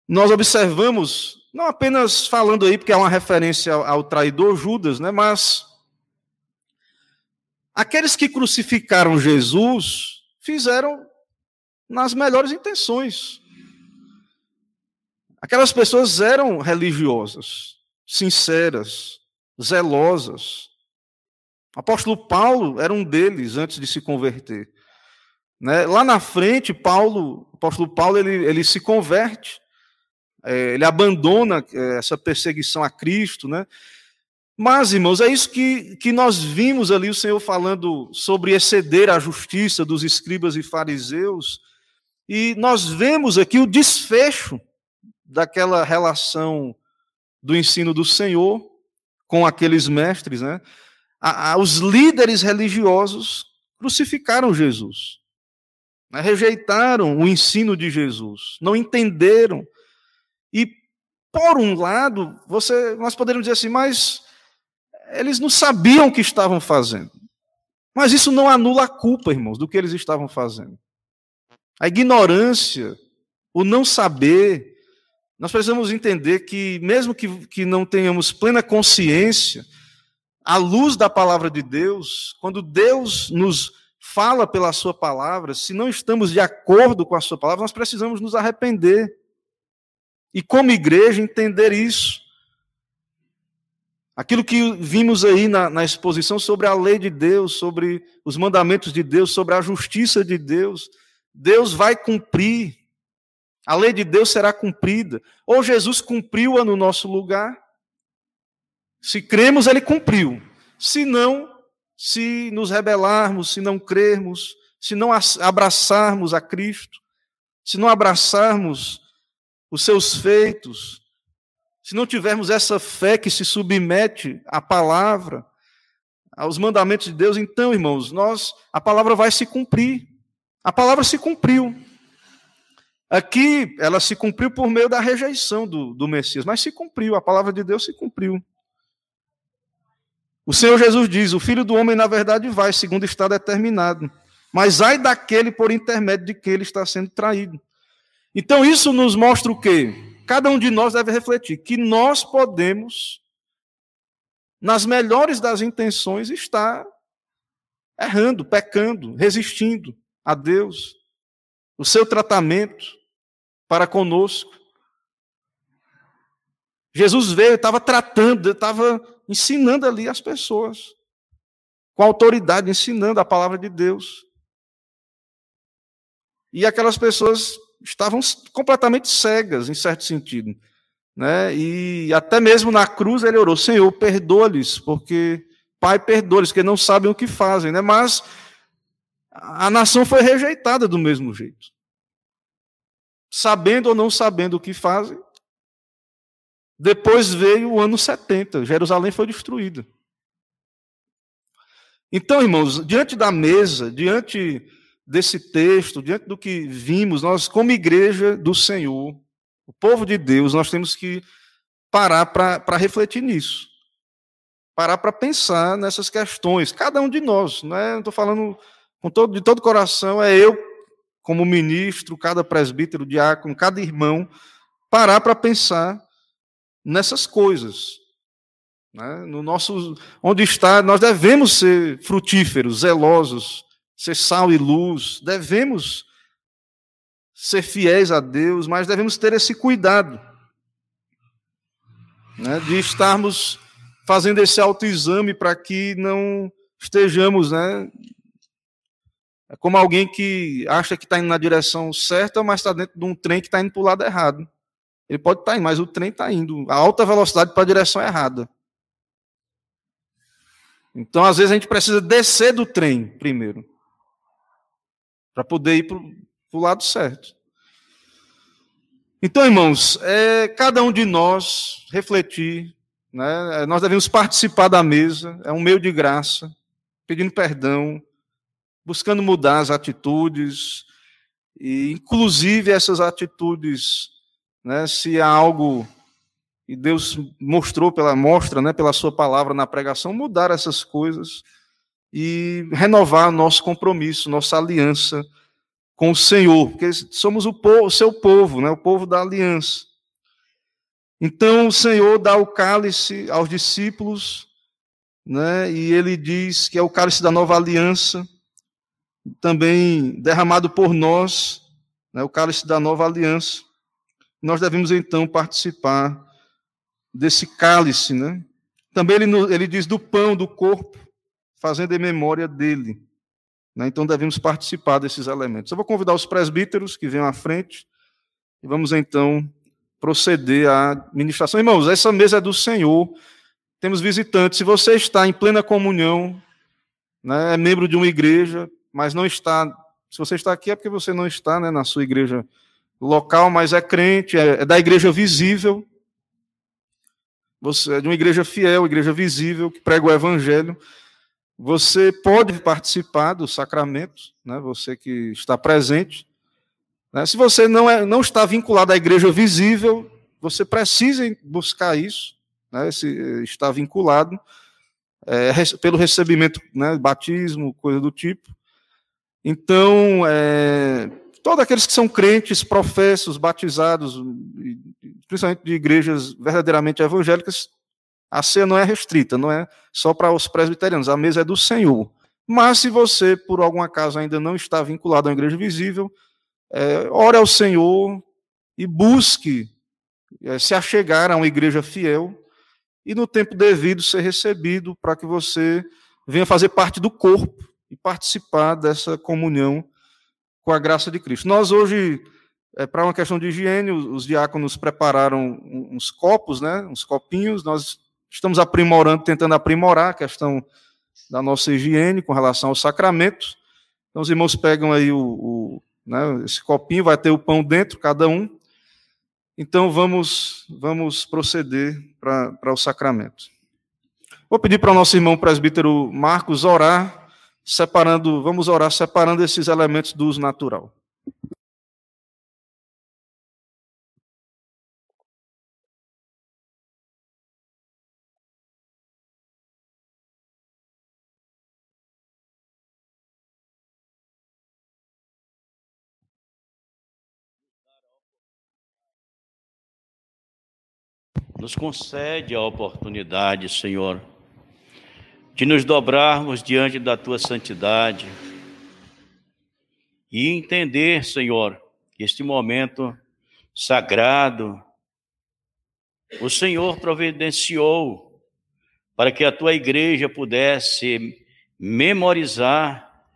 nós observamos, não apenas falando aí, porque é uma referência ao, ao traidor Judas, né, mas aqueles que crucificaram Jesus fizeram nas melhores intenções. Aquelas pessoas eram religiosas, sinceras, zelosas. O apóstolo Paulo era um deles antes de se converter. Né? Lá na frente, Paulo, o apóstolo Paulo, ele, ele se converte, é, ele abandona é, essa perseguição a Cristo, né? Mas, irmãos, é isso que, que nós vimos ali o Senhor falando sobre exceder a justiça dos escribas e fariseus, e nós vemos aqui o desfecho daquela relação do ensino do Senhor com aqueles mestres, né? A, a, os líderes religiosos crucificaram Jesus. Né, rejeitaram o ensino de Jesus, não entenderam. E, por um lado, você, nós poderíamos dizer assim, mas eles não sabiam o que estavam fazendo. Mas isso não anula a culpa, irmãos, do que eles estavam fazendo. A ignorância, o não saber, nós precisamos entender que, mesmo que, que não tenhamos plena consciência, à luz da palavra de Deus, quando Deus nos fala pela Sua palavra, se não estamos de acordo com a Sua palavra, nós precisamos nos arrepender. E, como igreja, entender isso. Aquilo que vimos aí na, na, exposição sobre a lei de Deus, sobre os mandamentos de Deus, sobre a justiça de Deus. Deus vai cumprir. A lei de Deus será cumprida. Ou Jesus cumpriu-a no nosso lugar. Se cremos, ele cumpriu. Se não, se nos rebelarmos, se não crermos, se não abraçarmos a Cristo, se não abraçarmos os seus feitos, se não tivermos essa fé que se submete à palavra, aos mandamentos de Deus, então, irmãos, nós a palavra vai se cumprir. A palavra se cumpriu. Aqui ela se cumpriu por meio da rejeição do, do Messias, mas se cumpriu, a palavra de Deus se cumpriu. O Senhor Jesus diz: O filho do homem, na verdade, vai, segundo está determinado. Mas ai daquele por intermédio de que ele está sendo traído. Então, isso nos mostra o quê? Cada um de nós deve refletir que nós podemos, nas melhores das intenções, estar errando, pecando, resistindo a Deus, o seu tratamento para conosco. Jesus veio, estava tratando, estava ensinando ali as pessoas, com autoridade, ensinando a palavra de Deus. E aquelas pessoas estavam completamente cegas, em certo sentido. né? E até mesmo na cruz ele orou: Senhor, perdoa-lhes, porque Pai, perdoa-lhes, que não sabem o que fazem, né? Mas a nação foi rejeitada do mesmo jeito. Sabendo ou não sabendo o que fazem. Depois veio o ano 70, Jerusalém foi destruída. Então, irmãos, diante da mesa, diante desse texto, diante do que vimos, nós, como igreja do Senhor, o povo de Deus, nós temos que parar para refletir nisso. Parar para pensar nessas questões, cada um de nós, não é? Estou falando com todo, de todo coração, é eu, como ministro, cada presbítero, diácono, cada irmão, parar para pensar nessas coisas. Né? No nosso, onde está, nós devemos ser frutíferos, zelosos, ser sal e luz, devemos ser fiéis a Deus, mas devemos ter esse cuidado né, de estarmos fazendo esse autoexame para que não estejamos, né, é como alguém que acha que está indo na direção certa, mas está dentro de um trem que está indo para o lado errado. Ele pode estar tá indo, mas o trem está indo a alta velocidade para a direção errada. Então, às vezes, a gente precisa descer do trem primeiro, para poder ir para o lado certo. Então, irmãos, é, cada um de nós refletir, né, nós devemos participar da mesa, é um meio de graça, pedindo perdão, buscando mudar as atitudes, e inclusive essas atitudes, né, se há algo e Deus mostrou pela mostra, né, pela sua palavra na pregação, mudar essas coisas e renovar nosso compromisso, nossa aliança com o Senhor, porque somos o, povo, o seu povo, né, o povo da aliança. Então o Senhor dá o cálice aos discípulos, né, e ele diz que é o cálice da nova aliança, também derramado por nós, né, o cálice da nova aliança. Nós devemos então participar desse cálice, né? Também ele, ele diz do pão, do corpo, fazendo em memória dele. Né? Então devemos participar desses elementos. Eu vou convidar os presbíteros que venham à frente e vamos então proceder à ministração. Irmãos, essa mesa é do Senhor. Temos visitantes. Se você está em plena comunhão, né, é membro de uma igreja, mas não está. Se você está aqui é porque você não está né, na sua igreja local, mas é crente, é, é da igreja visível você é de uma igreja fiel, igreja visível, que prega o evangelho, você pode participar do sacramento, né, você que está presente. Né, se você não, é, não está vinculado à igreja visível, você precisa buscar isso, né, se está vinculado é, pelo recebimento, né, batismo, coisa do tipo. Então, é, todos aqueles que são crentes, professos, batizados, principalmente de igrejas verdadeiramente evangélicas, a ceia não é restrita, não é só para os presbiterianos, a mesa é do Senhor. Mas se você, por algum acaso, ainda não está vinculado à igreja visível, é, ore ao Senhor e busque é, se achegar a uma igreja fiel e, no tempo devido, ser recebido para que você venha fazer parte do corpo e participar dessa comunhão com a graça de Cristo. Nós hoje, é, para uma questão de higiene, os, os diáconos prepararam uns copos, né, uns copinhos, nós estamos aprimorando, tentando aprimorar a questão da nossa higiene com relação aos sacramentos. Então, os irmãos pegam aí o, o né, esse copinho, vai ter o pão dentro, cada um. Então, vamos, vamos proceder para o sacramento. Vou pedir para o nosso irmão presbítero Marcos orar separando, vamos orar separando esses elementos do uso natural. Nos concede a oportunidade, Senhor, de nos dobrarmos diante da tua santidade e entender, Senhor, este momento sagrado o Senhor providenciou para que a tua igreja pudesse memorizar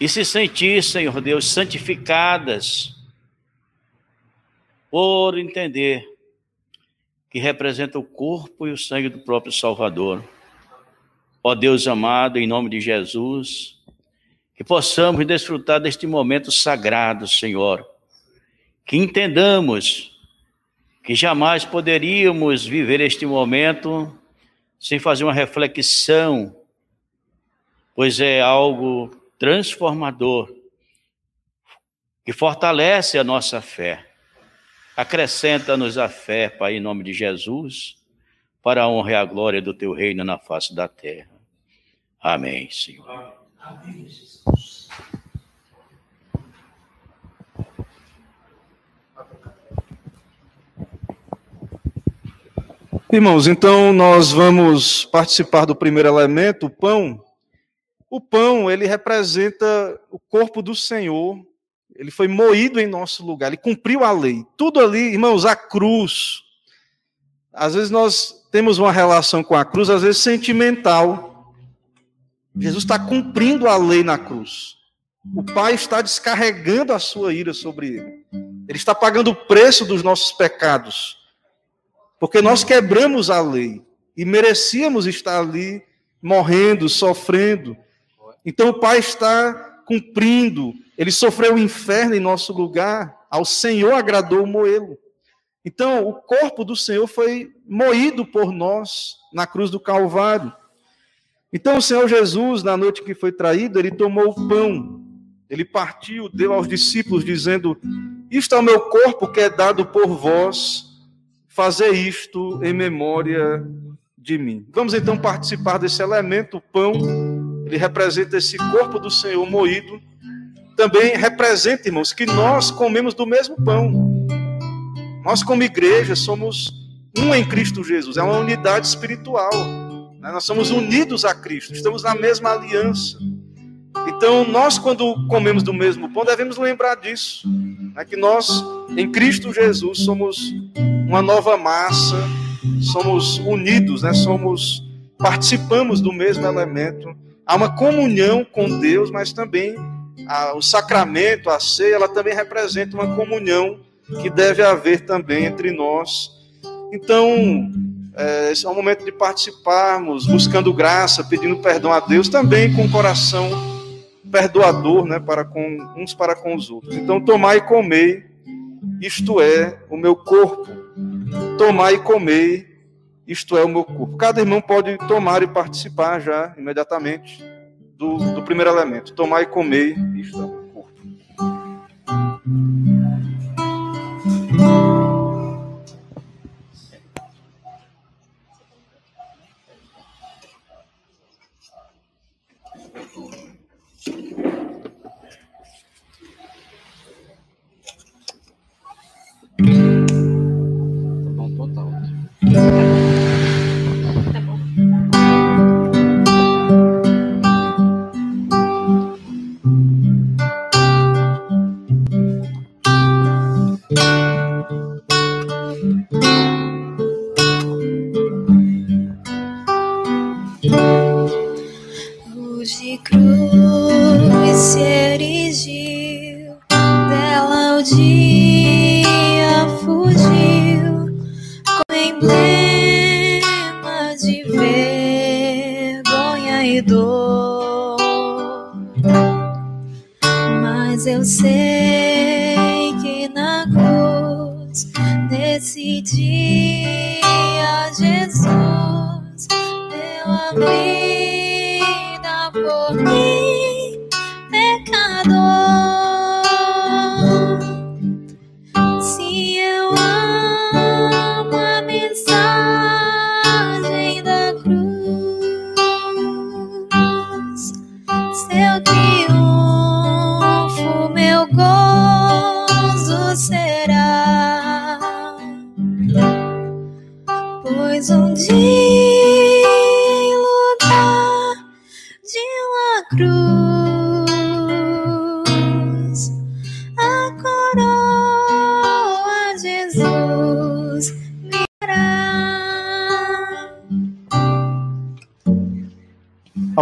e se sentir, Senhor Deus, santificadas por entender que representa o corpo e o sangue do próprio Salvador. Ó Deus amado, em nome de Jesus, que possamos desfrutar deste momento sagrado, Senhor, que entendamos que jamais poderíamos viver este momento sem fazer uma reflexão, pois é algo transformador que fortalece a nossa fé. Acrescenta-nos a fé, Pai, em nome de Jesus, para a honra e a glória do teu reino na face da terra. Amém, Senhor. Amém, Jesus. Irmãos, então nós vamos participar do primeiro elemento, o pão. O pão, ele representa o corpo do Senhor. Ele foi moído em nosso lugar, ele cumpriu a lei. Tudo ali, irmãos, a cruz. Às vezes nós temos uma relação com a cruz, às vezes sentimental. Jesus está cumprindo a lei na cruz. O Pai está descarregando a sua ira sobre ele. Ele está pagando o preço dos nossos pecados. Porque nós quebramos a lei e merecíamos estar ali morrendo, sofrendo. Então o Pai está cumprindo. Ele sofreu o inferno em nosso lugar. Ao Senhor agradou moê-lo. Então o corpo do Senhor foi moído por nós na cruz do Calvário. Então o Senhor Jesus, na noite que foi traído, ele tomou o pão, ele partiu, deu aos discípulos, dizendo: Isto é o meu corpo que é dado por vós, fazer isto em memória de mim. Vamos então participar desse elemento, o pão, ele representa esse corpo do Senhor moído, também representa, irmãos, que nós comemos do mesmo pão. Nós, como igreja, somos um em Cristo Jesus, é uma unidade espiritual. Né? Nós somos unidos a Cristo, estamos na mesma aliança. Então, nós, quando comemos do mesmo pão, devemos lembrar disso. Né? Que nós, em Cristo Jesus, somos uma nova massa, somos unidos, né? somos, participamos do mesmo elemento. Há uma comunhão com Deus, mas também a, o sacramento, a ceia, ela também representa uma comunhão que deve haver também entre nós. Então, é, é um momento de participarmos, buscando graça, pedindo perdão a Deus, também com o coração perdoador, né, para com uns para com os outros. Então, tomai e comei, isto é o meu corpo. Tomai e comei, isto é o meu corpo. Cada irmão pode tomar e participar já imediatamente do, do primeiro elemento. Tomai e comei, isto é o meu corpo.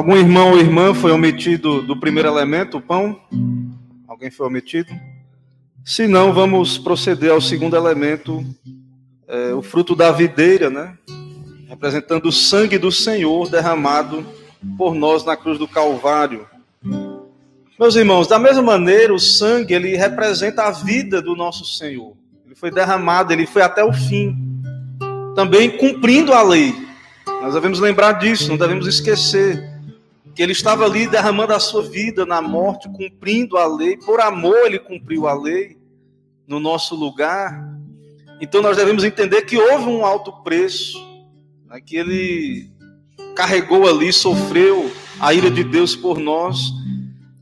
Algum irmão ou irmã foi omitido do primeiro elemento, o pão? Alguém foi omitido? Se não, vamos proceder ao segundo elemento, é, o fruto da videira, né? Representando o sangue do Senhor derramado por nós na cruz do Calvário. Meus irmãos, da mesma maneira, o sangue ele representa a vida do nosso Senhor. Ele foi derramado, ele foi até o fim. Também cumprindo a lei. Nós devemos lembrar disso, não devemos esquecer que ele estava ali derramando a sua vida na morte, cumprindo a lei. Por amor, ele cumpriu a lei no nosso lugar. Então nós devemos entender que houve um alto preço, né, que ele carregou ali, sofreu a ira de Deus por nós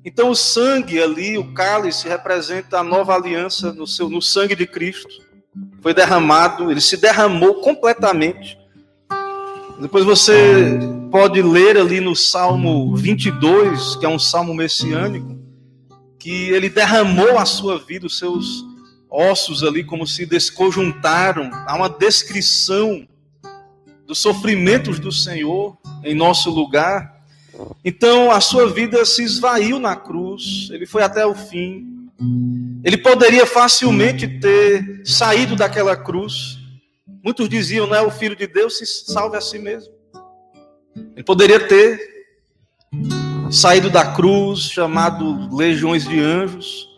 então o sangue ali, o cálice, representa a nova aliança no, seu, no sangue de Cristo. Foi derramado, ele se derramou completamente. Depois você pode ler ali no Salmo 22, que é um salmo messiânico, que ele derramou a sua vida, os seus ossos ali como se desconjuntaram. Há uma descrição dos sofrimentos do Senhor em nosso lugar. Então a sua vida se esvaiu na cruz, ele foi até o fim. Ele poderia facilmente ter saído daquela cruz. Muitos diziam, não é o filho de Deus, se salve a si mesmo. Ele poderia ter saído da cruz, chamado legiões de anjos,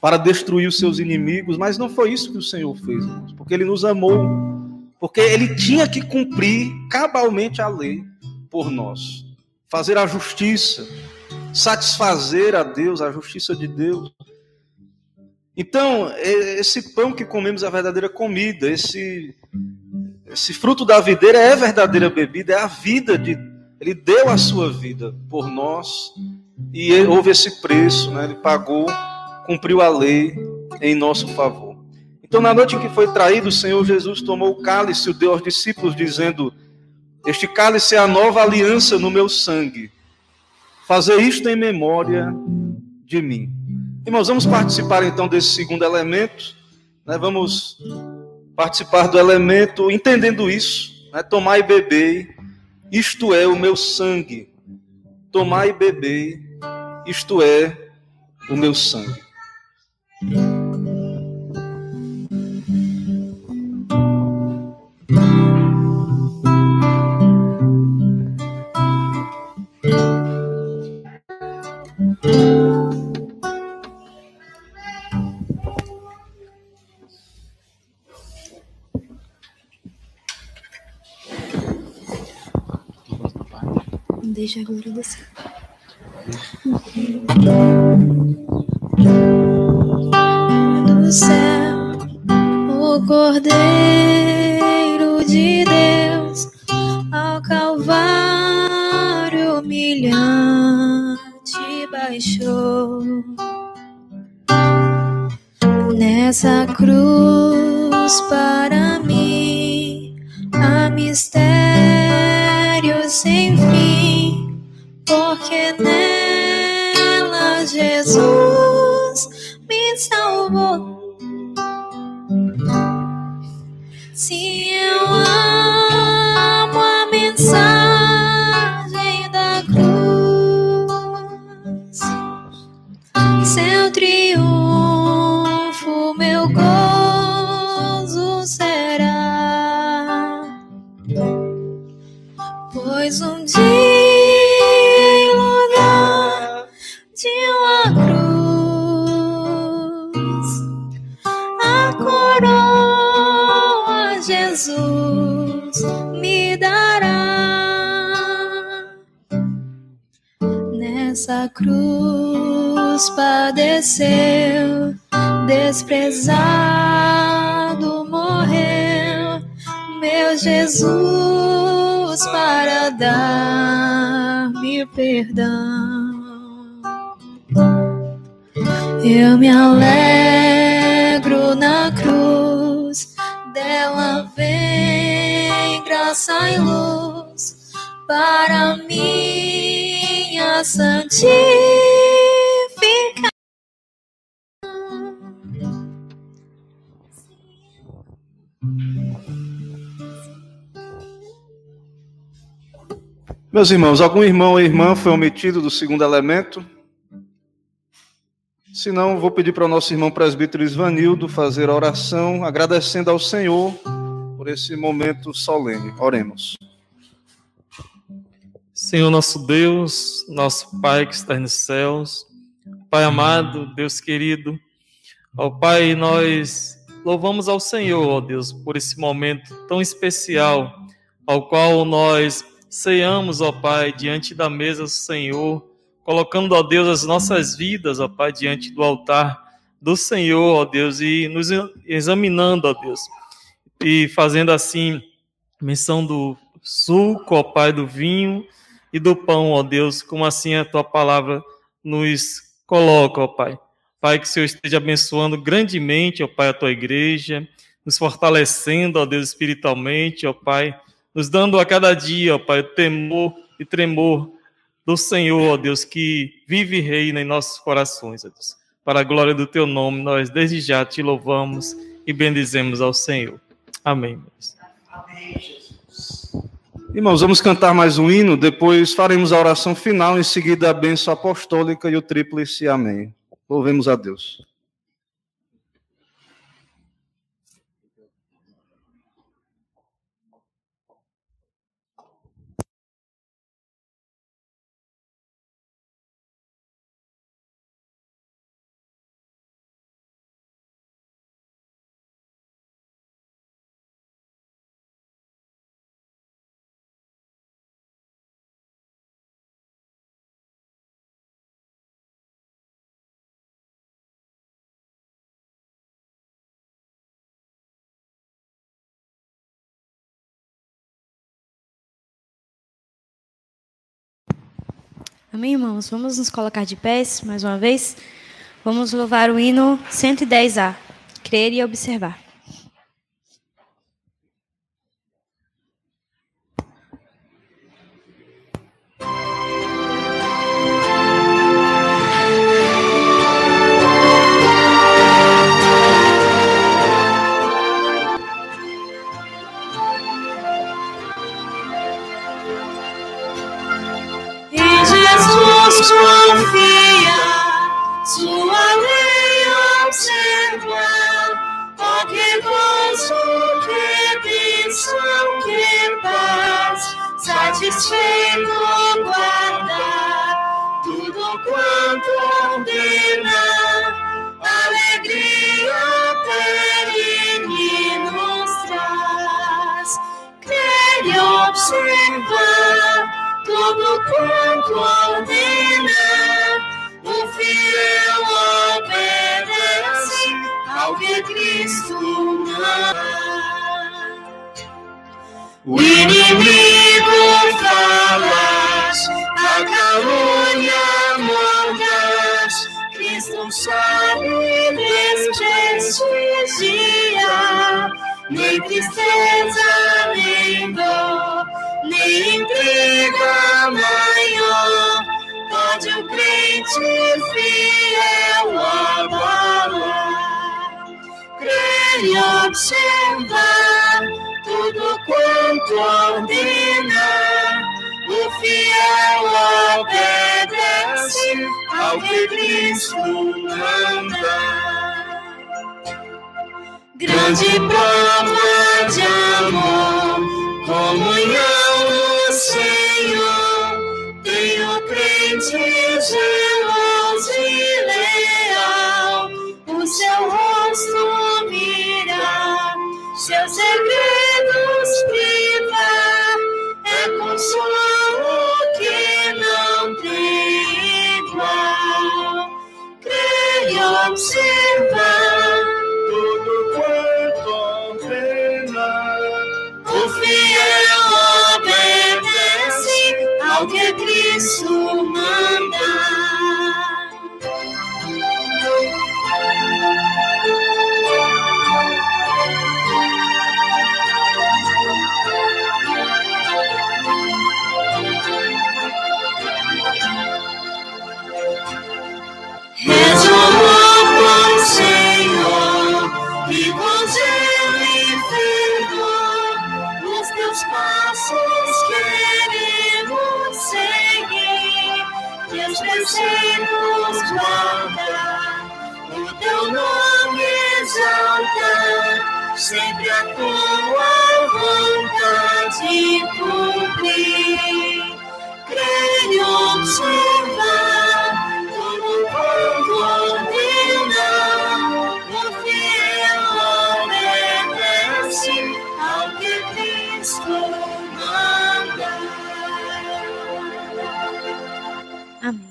para destruir os seus inimigos, mas não foi isso que o Senhor fez, irmãos, porque ele nos amou, porque ele tinha que cumprir cabalmente a lei por nós. Fazer a justiça, satisfazer a Deus, a justiça de Deus. Então, esse pão que comemos é a verdadeira comida, esse, esse fruto da videira é a verdadeira bebida, é a vida de. Ele deu a sua vida por nós e houve esse preço, né? ele pagou, cumpriu a lei em nosso favor. Então, na noite em que foi traído, o Senhor Jesus tomou o cálice o deu aos discípulos, dizendo: este cálice é a nova aliança no meu sangue. Fazer isto em memória de mim. Irmãos, vamos participar então desse segundo elemento. Né? Vamos participar do elemento entendendo isso. Né? Tomar e beber, isto é o meu sangue. Tomar e beber, isto é o meu sangue. Deixa a glória perdão. Eu me alegro na cruz, dela vem graça e luz para minha santificação. Meus irmãos, algum irmão ou irmã foi omitido do segundo elemento? Se não, vou pedir para o nosso irmão presbítero Isvanildo fazer a oração, agradecendo ao Senhor por esse momento solene. Oremos. Senhor nosso Deus, nosso Pai que está nos céus, Pai amado, Deus querido, ó Pai, nós louvamos ao Senhor, ó Deus, por esse momento tão especial, ao qual nós ceiamos, ó Pai, diante da mesa do Senhor, colocando, ó Deus, as nossas vidas, ó Pai, diante do altar do Senhor, ó Deus, e nos examinando, ó Deus, e fazendo assim menção do suco, ó Pai, do vinho e do pão, ó Deus, como assim a tua palavra nos coloca, ó Pai. Pai, que o Senhor esteja abençoando grandemente, ó Pai, a tua igreja, nos fortalecendo, ó Deus, espiritualmente, ó Pai, nos dando a cada dia, ó Pai, temor e tremor do Senhor, ó Deus, que vive e reina em nossos corações, ó Deus. Para a glória do teu nome, nós desde já te louvamos e bendizemos ao Senhor. Amém. Amém, Jesus. Irmãos, vamos cantar mais um hino, depois faremos a oração final, em seguida a bênção apostólica e o tríplice amém. Louvemos a Deus. Amém, irmãos? Vamos nos colocar de pés mais uma vez. Vamos louvar o hino 110A. Crer e observar. Quanto ordena, alegria perene nos traz. Quer observar tudo quanto ordena, o fiel obedece ao que Cristo manda. O inimigo falas, a calúnia Cristo sabe desprestigia, nem tristeza, nem dor, nem intriga maior, pode o crente fiel crê e observar tudo quanto ordena, o fiel obedece ao que Cristo manda. Grande prova de amor, comunhão no Senhor, tem o crente zeloso e leal, o seu rosto mirar, seus segredos consolo observar tudo quanto ordena. O fiel obedece ao que Cristo manda. Sempre nos guarda o teu nome exaltar, sempre a tua vontade cumprir. Creio observar todo quanto ordenar,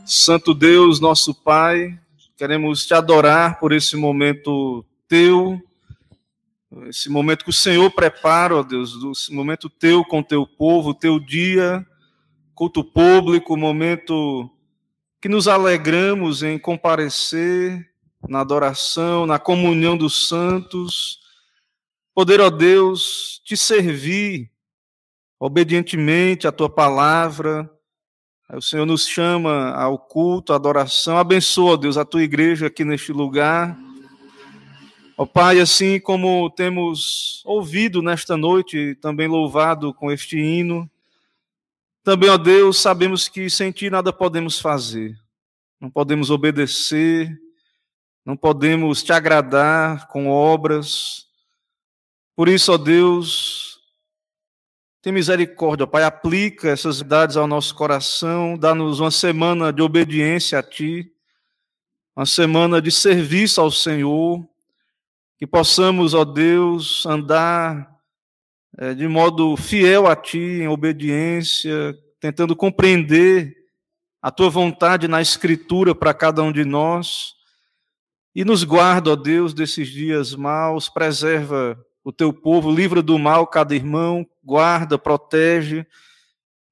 Santo Deus, nosso Pai, queremos te adorar por esse momento teu, esse momento que o Senhor prepara, ó Deus, esse momento teu com teu povo, teu dia, culto público, momento que nos alegramos em comparecer na adoração, na comunhão dos santos, poder, ó Deus, te servir obedientemente a tua palavra. O Senhor nos chama ao culto, à adoração. Abençoa, Deus, a tua igreja aqui neste lugar. Ó Pai, assim como temos ouvido nesta noite, também louvado com este hino, também, ó Deus, sabemos que sem Ti nada podemos fazer. Não podemos obedecer, não podemos Te agradar com obras. Por isso, ó Deus, tem misericórdia, Pai, aplica essas verdades ao nosso coração, dá-nos uma semana de obediência a Ti, uma semana de serviço ao Senhor, que possamos, ó Deus, andar eh, de modo fiel a Ti, em obediência, tentando compreender a Tua vontade na Escritura para cada um de nós. E nos guarda, ó Deus, desses dias maus, preserva o Teu povo, livra do mal cada irmão, guarda, protege,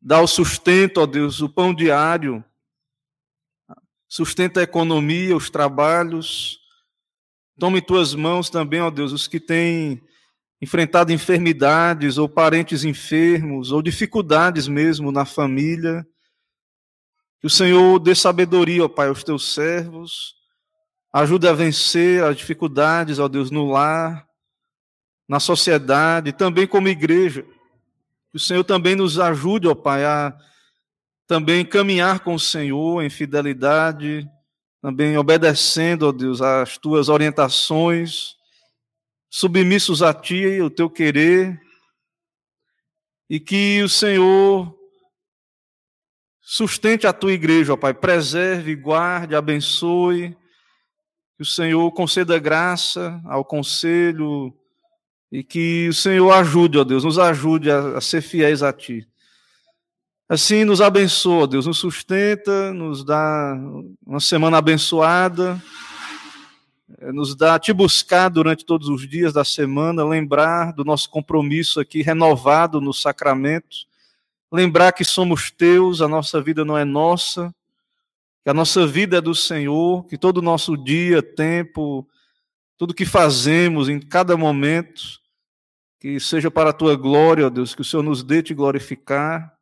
dá o sustento, ó Deus, o pão diário, sustenta a economia, os trabalhos. Toma em tuas mãos também, ó Deus, os que têm enfrentado enfermidades ou parentes enfermos ou dificuldades mesmo na família. Que o Senhor dê sabedoria, ó Pai, aos teus servos. Ajude a vencer as dificuldades, ó Deus, no lar, na sociedade, também como igreja. Que o Senhor também nos ajude, ó Pai, a também caminhar com o Senhor em fidelidade, também obedecendo, ó Deus, às tuas orientações, submissos a ti, o teu querer, e que o Senhor sustente a tua igreja, ó Pai, preserve, guarde, abençoe, que o Senhor conceda graça ao conselho e que o Senhor ajude, ó Deus, nos ajude a, a ser fiéis a ti. Assim, nos abençoa, Deus, nos sustenta, nos dá uma semana abençoada, eh, nos dá te buscar durante todos os dias da semana, lembrar do nosso compromisso aqui renovado no sacramento, lembrar que somos teus, a nossa vida não é nossa, que a nossa vida é do Senhor, que todo o nosso dia, tempo, tudo que fazemos em cada momento, que seja para a tua glória, ó Deus, que o Senhor nos dê te glorificar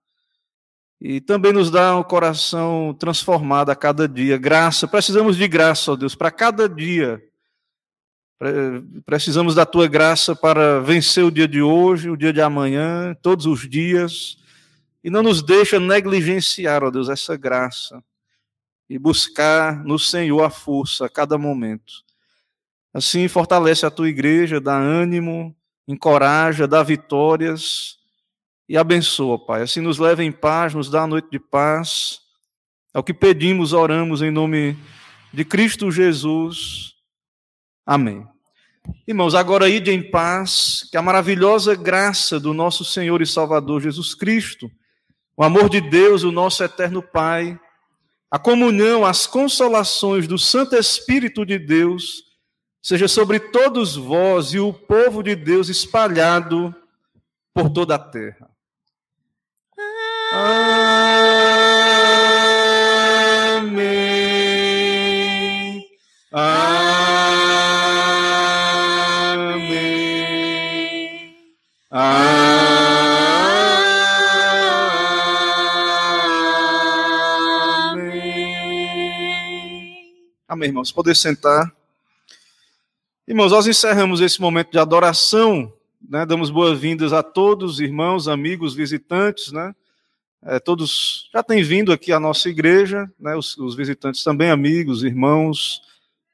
e também nos dá um coração transformado a cada dia. Graça, precisamos de graça, ó Deus, para cada dia. Precisamos da tua graça para vencer o dia de hoje, o dia de amanhã, todos os dias. E não nos deixa negligenciar, ó Deus, essa graça. E buscar no Senhor a força a cada momento. Assim, fortalece a tua igreja, dá ânimo, encoraja, dá vitórias e abençoa, Pai. Assim nos leva em paz, nos dá a noite de paz. É o que pedimos, oramos em nome de Cristo Jesus. Amém. Irmãos, agora ide em paz, que a maravilhosa graça do nosso Senhor e Salvador Jesus Cristo, o amor de Deus, o nosso eterno Pai, a comunhão, as consolações do Santo Espírito de Deus, seja sobre todos vós e o povo de Deus espalhado por toda a terra. Amém. Amém. Amém. Amém, irmãos. Poder sentar. Irmãos, nós encerramos esse momento de adoração, né? Damos boas-vindas a todos, irmãos, amigos, visitantes, né? É, todos já têm vindo aqui à nossa igreja, né? Os, os visitantes também, amigos, irmãos,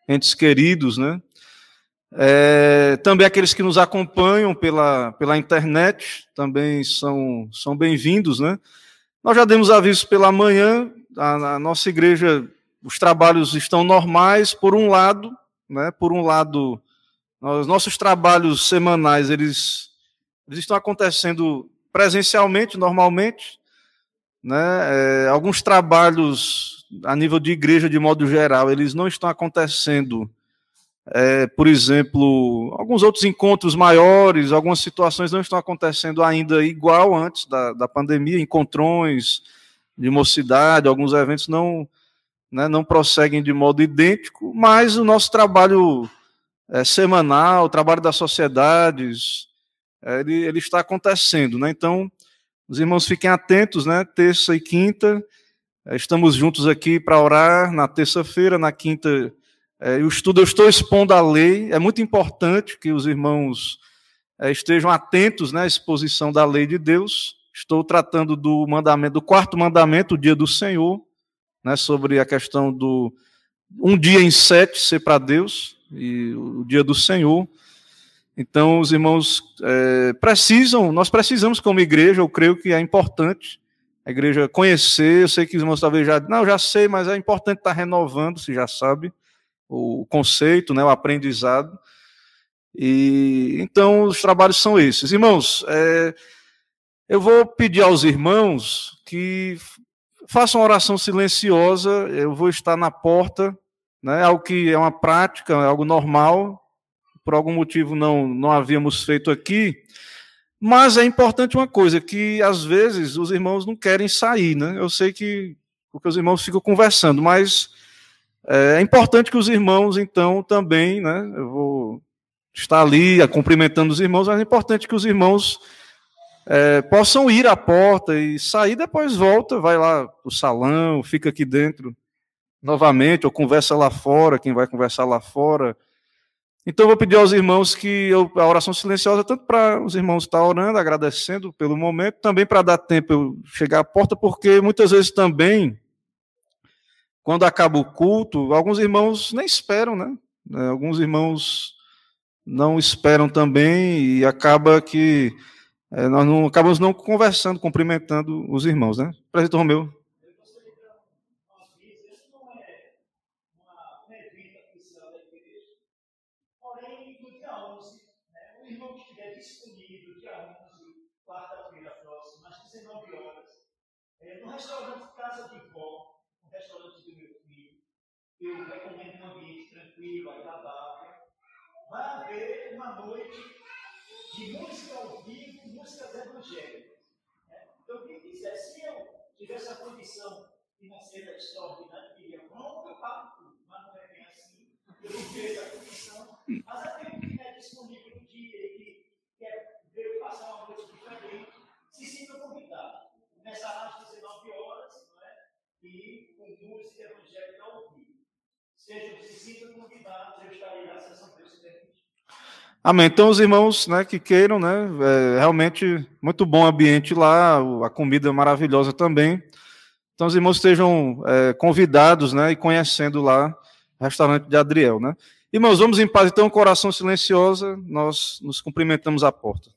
entes queridos, né? É, também aqueles que nos acompanham pela, pela internet também são, são bem-vindos, né? Nós já demos aviso pela manhã, a, a, nossa igreja, os trabalhos estão normais, por um lado, né? Por um lado, os nossos trabalhos semanais, eles, eles estão acontecendo presencialmente, normalmente, né? É, alguns trabalhos a nível de igreja, de modo geral, eles não estão acontecendo é, por exemplo, alguns outros encontros maiores, algumas situações não estão acontecendo ainda igual antes da, da pandemia, encontrões de mocidade, alguns eventos não, né, não prosseguem de modo idêntico, mas o nosso trabalho é, semanal, o trabalho das sociedades, é, ele, ele está acontecendo. Né? Então, os irmãos fiquem atentos, né? terça e quinta, é, estamos juntos aqui para orar na terça-feira, na quinta é, o estudo, eu estou expondo a lei, é muito importante que os irmãos é, estejam atentos né, à exposição da lei de Deus. Estou tratando do mandamento, do quarto mandamento, o dia do Senhor, né, sobre a questão do um dia em sete ser para Deus, e o dia do Senhor. Então, os irmãos é, precisam, nós precisamos, como igreja, eu creio que é importante a igreja conhecer. Eu sei que os irmãos talvez já, não, já sei, mas é importante estar renovando, se já sabe o conceito, né, o aprendizado. E então os trabalhos são esses. Irmãos, é, eu vou pedir aos irmãos que façam uma oração silenciosa. Eu vou estar na porta, né, algo que é uma prática, é algo normal. Por algum motivo não, não havíamos feito aqui. Mas é importante uma coisa, que às vezes os irmãos não querem sair, né? Eu sei que porque os irmãos ficam conversando, mas é, é importante que os irmãos, então, também, né, eu vou estar ali cumprimentando os irmãos, mas é importante que os irmãos é, possam ir à porta e sair, depois volta, vai lá para o salão, fica aqui dentro novamente, ou conversa lá fora, quem vai conversar lá fora. Então, eu vou pedir aos irmãos que eu, a oração silenciosa, tanto para os irmãos estar orando, agradecendo pelo momento, também para dar tempo eu chegar à porta, porque muitas vezes também quando acaba o culto, alguns irmãos nem esperam, né? É, alguns irmãos não esperam também e acaba que nós não acabamos não conversando, cumprimentando os irmãos, né? Presidente Romeu. No restaurante Casa de Vó, um restaurante do meu filho, eu recomendo um ambiente tranquilo, agradável. Vai haver uma noite de música ao vivo, músicas evangélicas. Né? Então, quem quiser, se eu tivesse a condição financeira extraordinária, queria, pronto, eu pago tudo, mas não é bem assim. Eu não vejo a condição. Mas aquele que é disponível no dia e que quer ver passar uma noite diferente, se sinta convidado. Começará às 19 horas, e com música evangélica ao vivo. Sejam, se sintam convidados, eu estarei na sessão permite. Amém. Então, os irmãos né, que queiram, né, é realmente muito bom ambiente lá, a comida é maravilhosa também. Então, os irmãos estejam é, convidados né, e conhecendo lá o restaurante de Adriel. Né? Irmãos, vamos em paz, então, coração silenciosa, nós nos cumprimentamos à porta.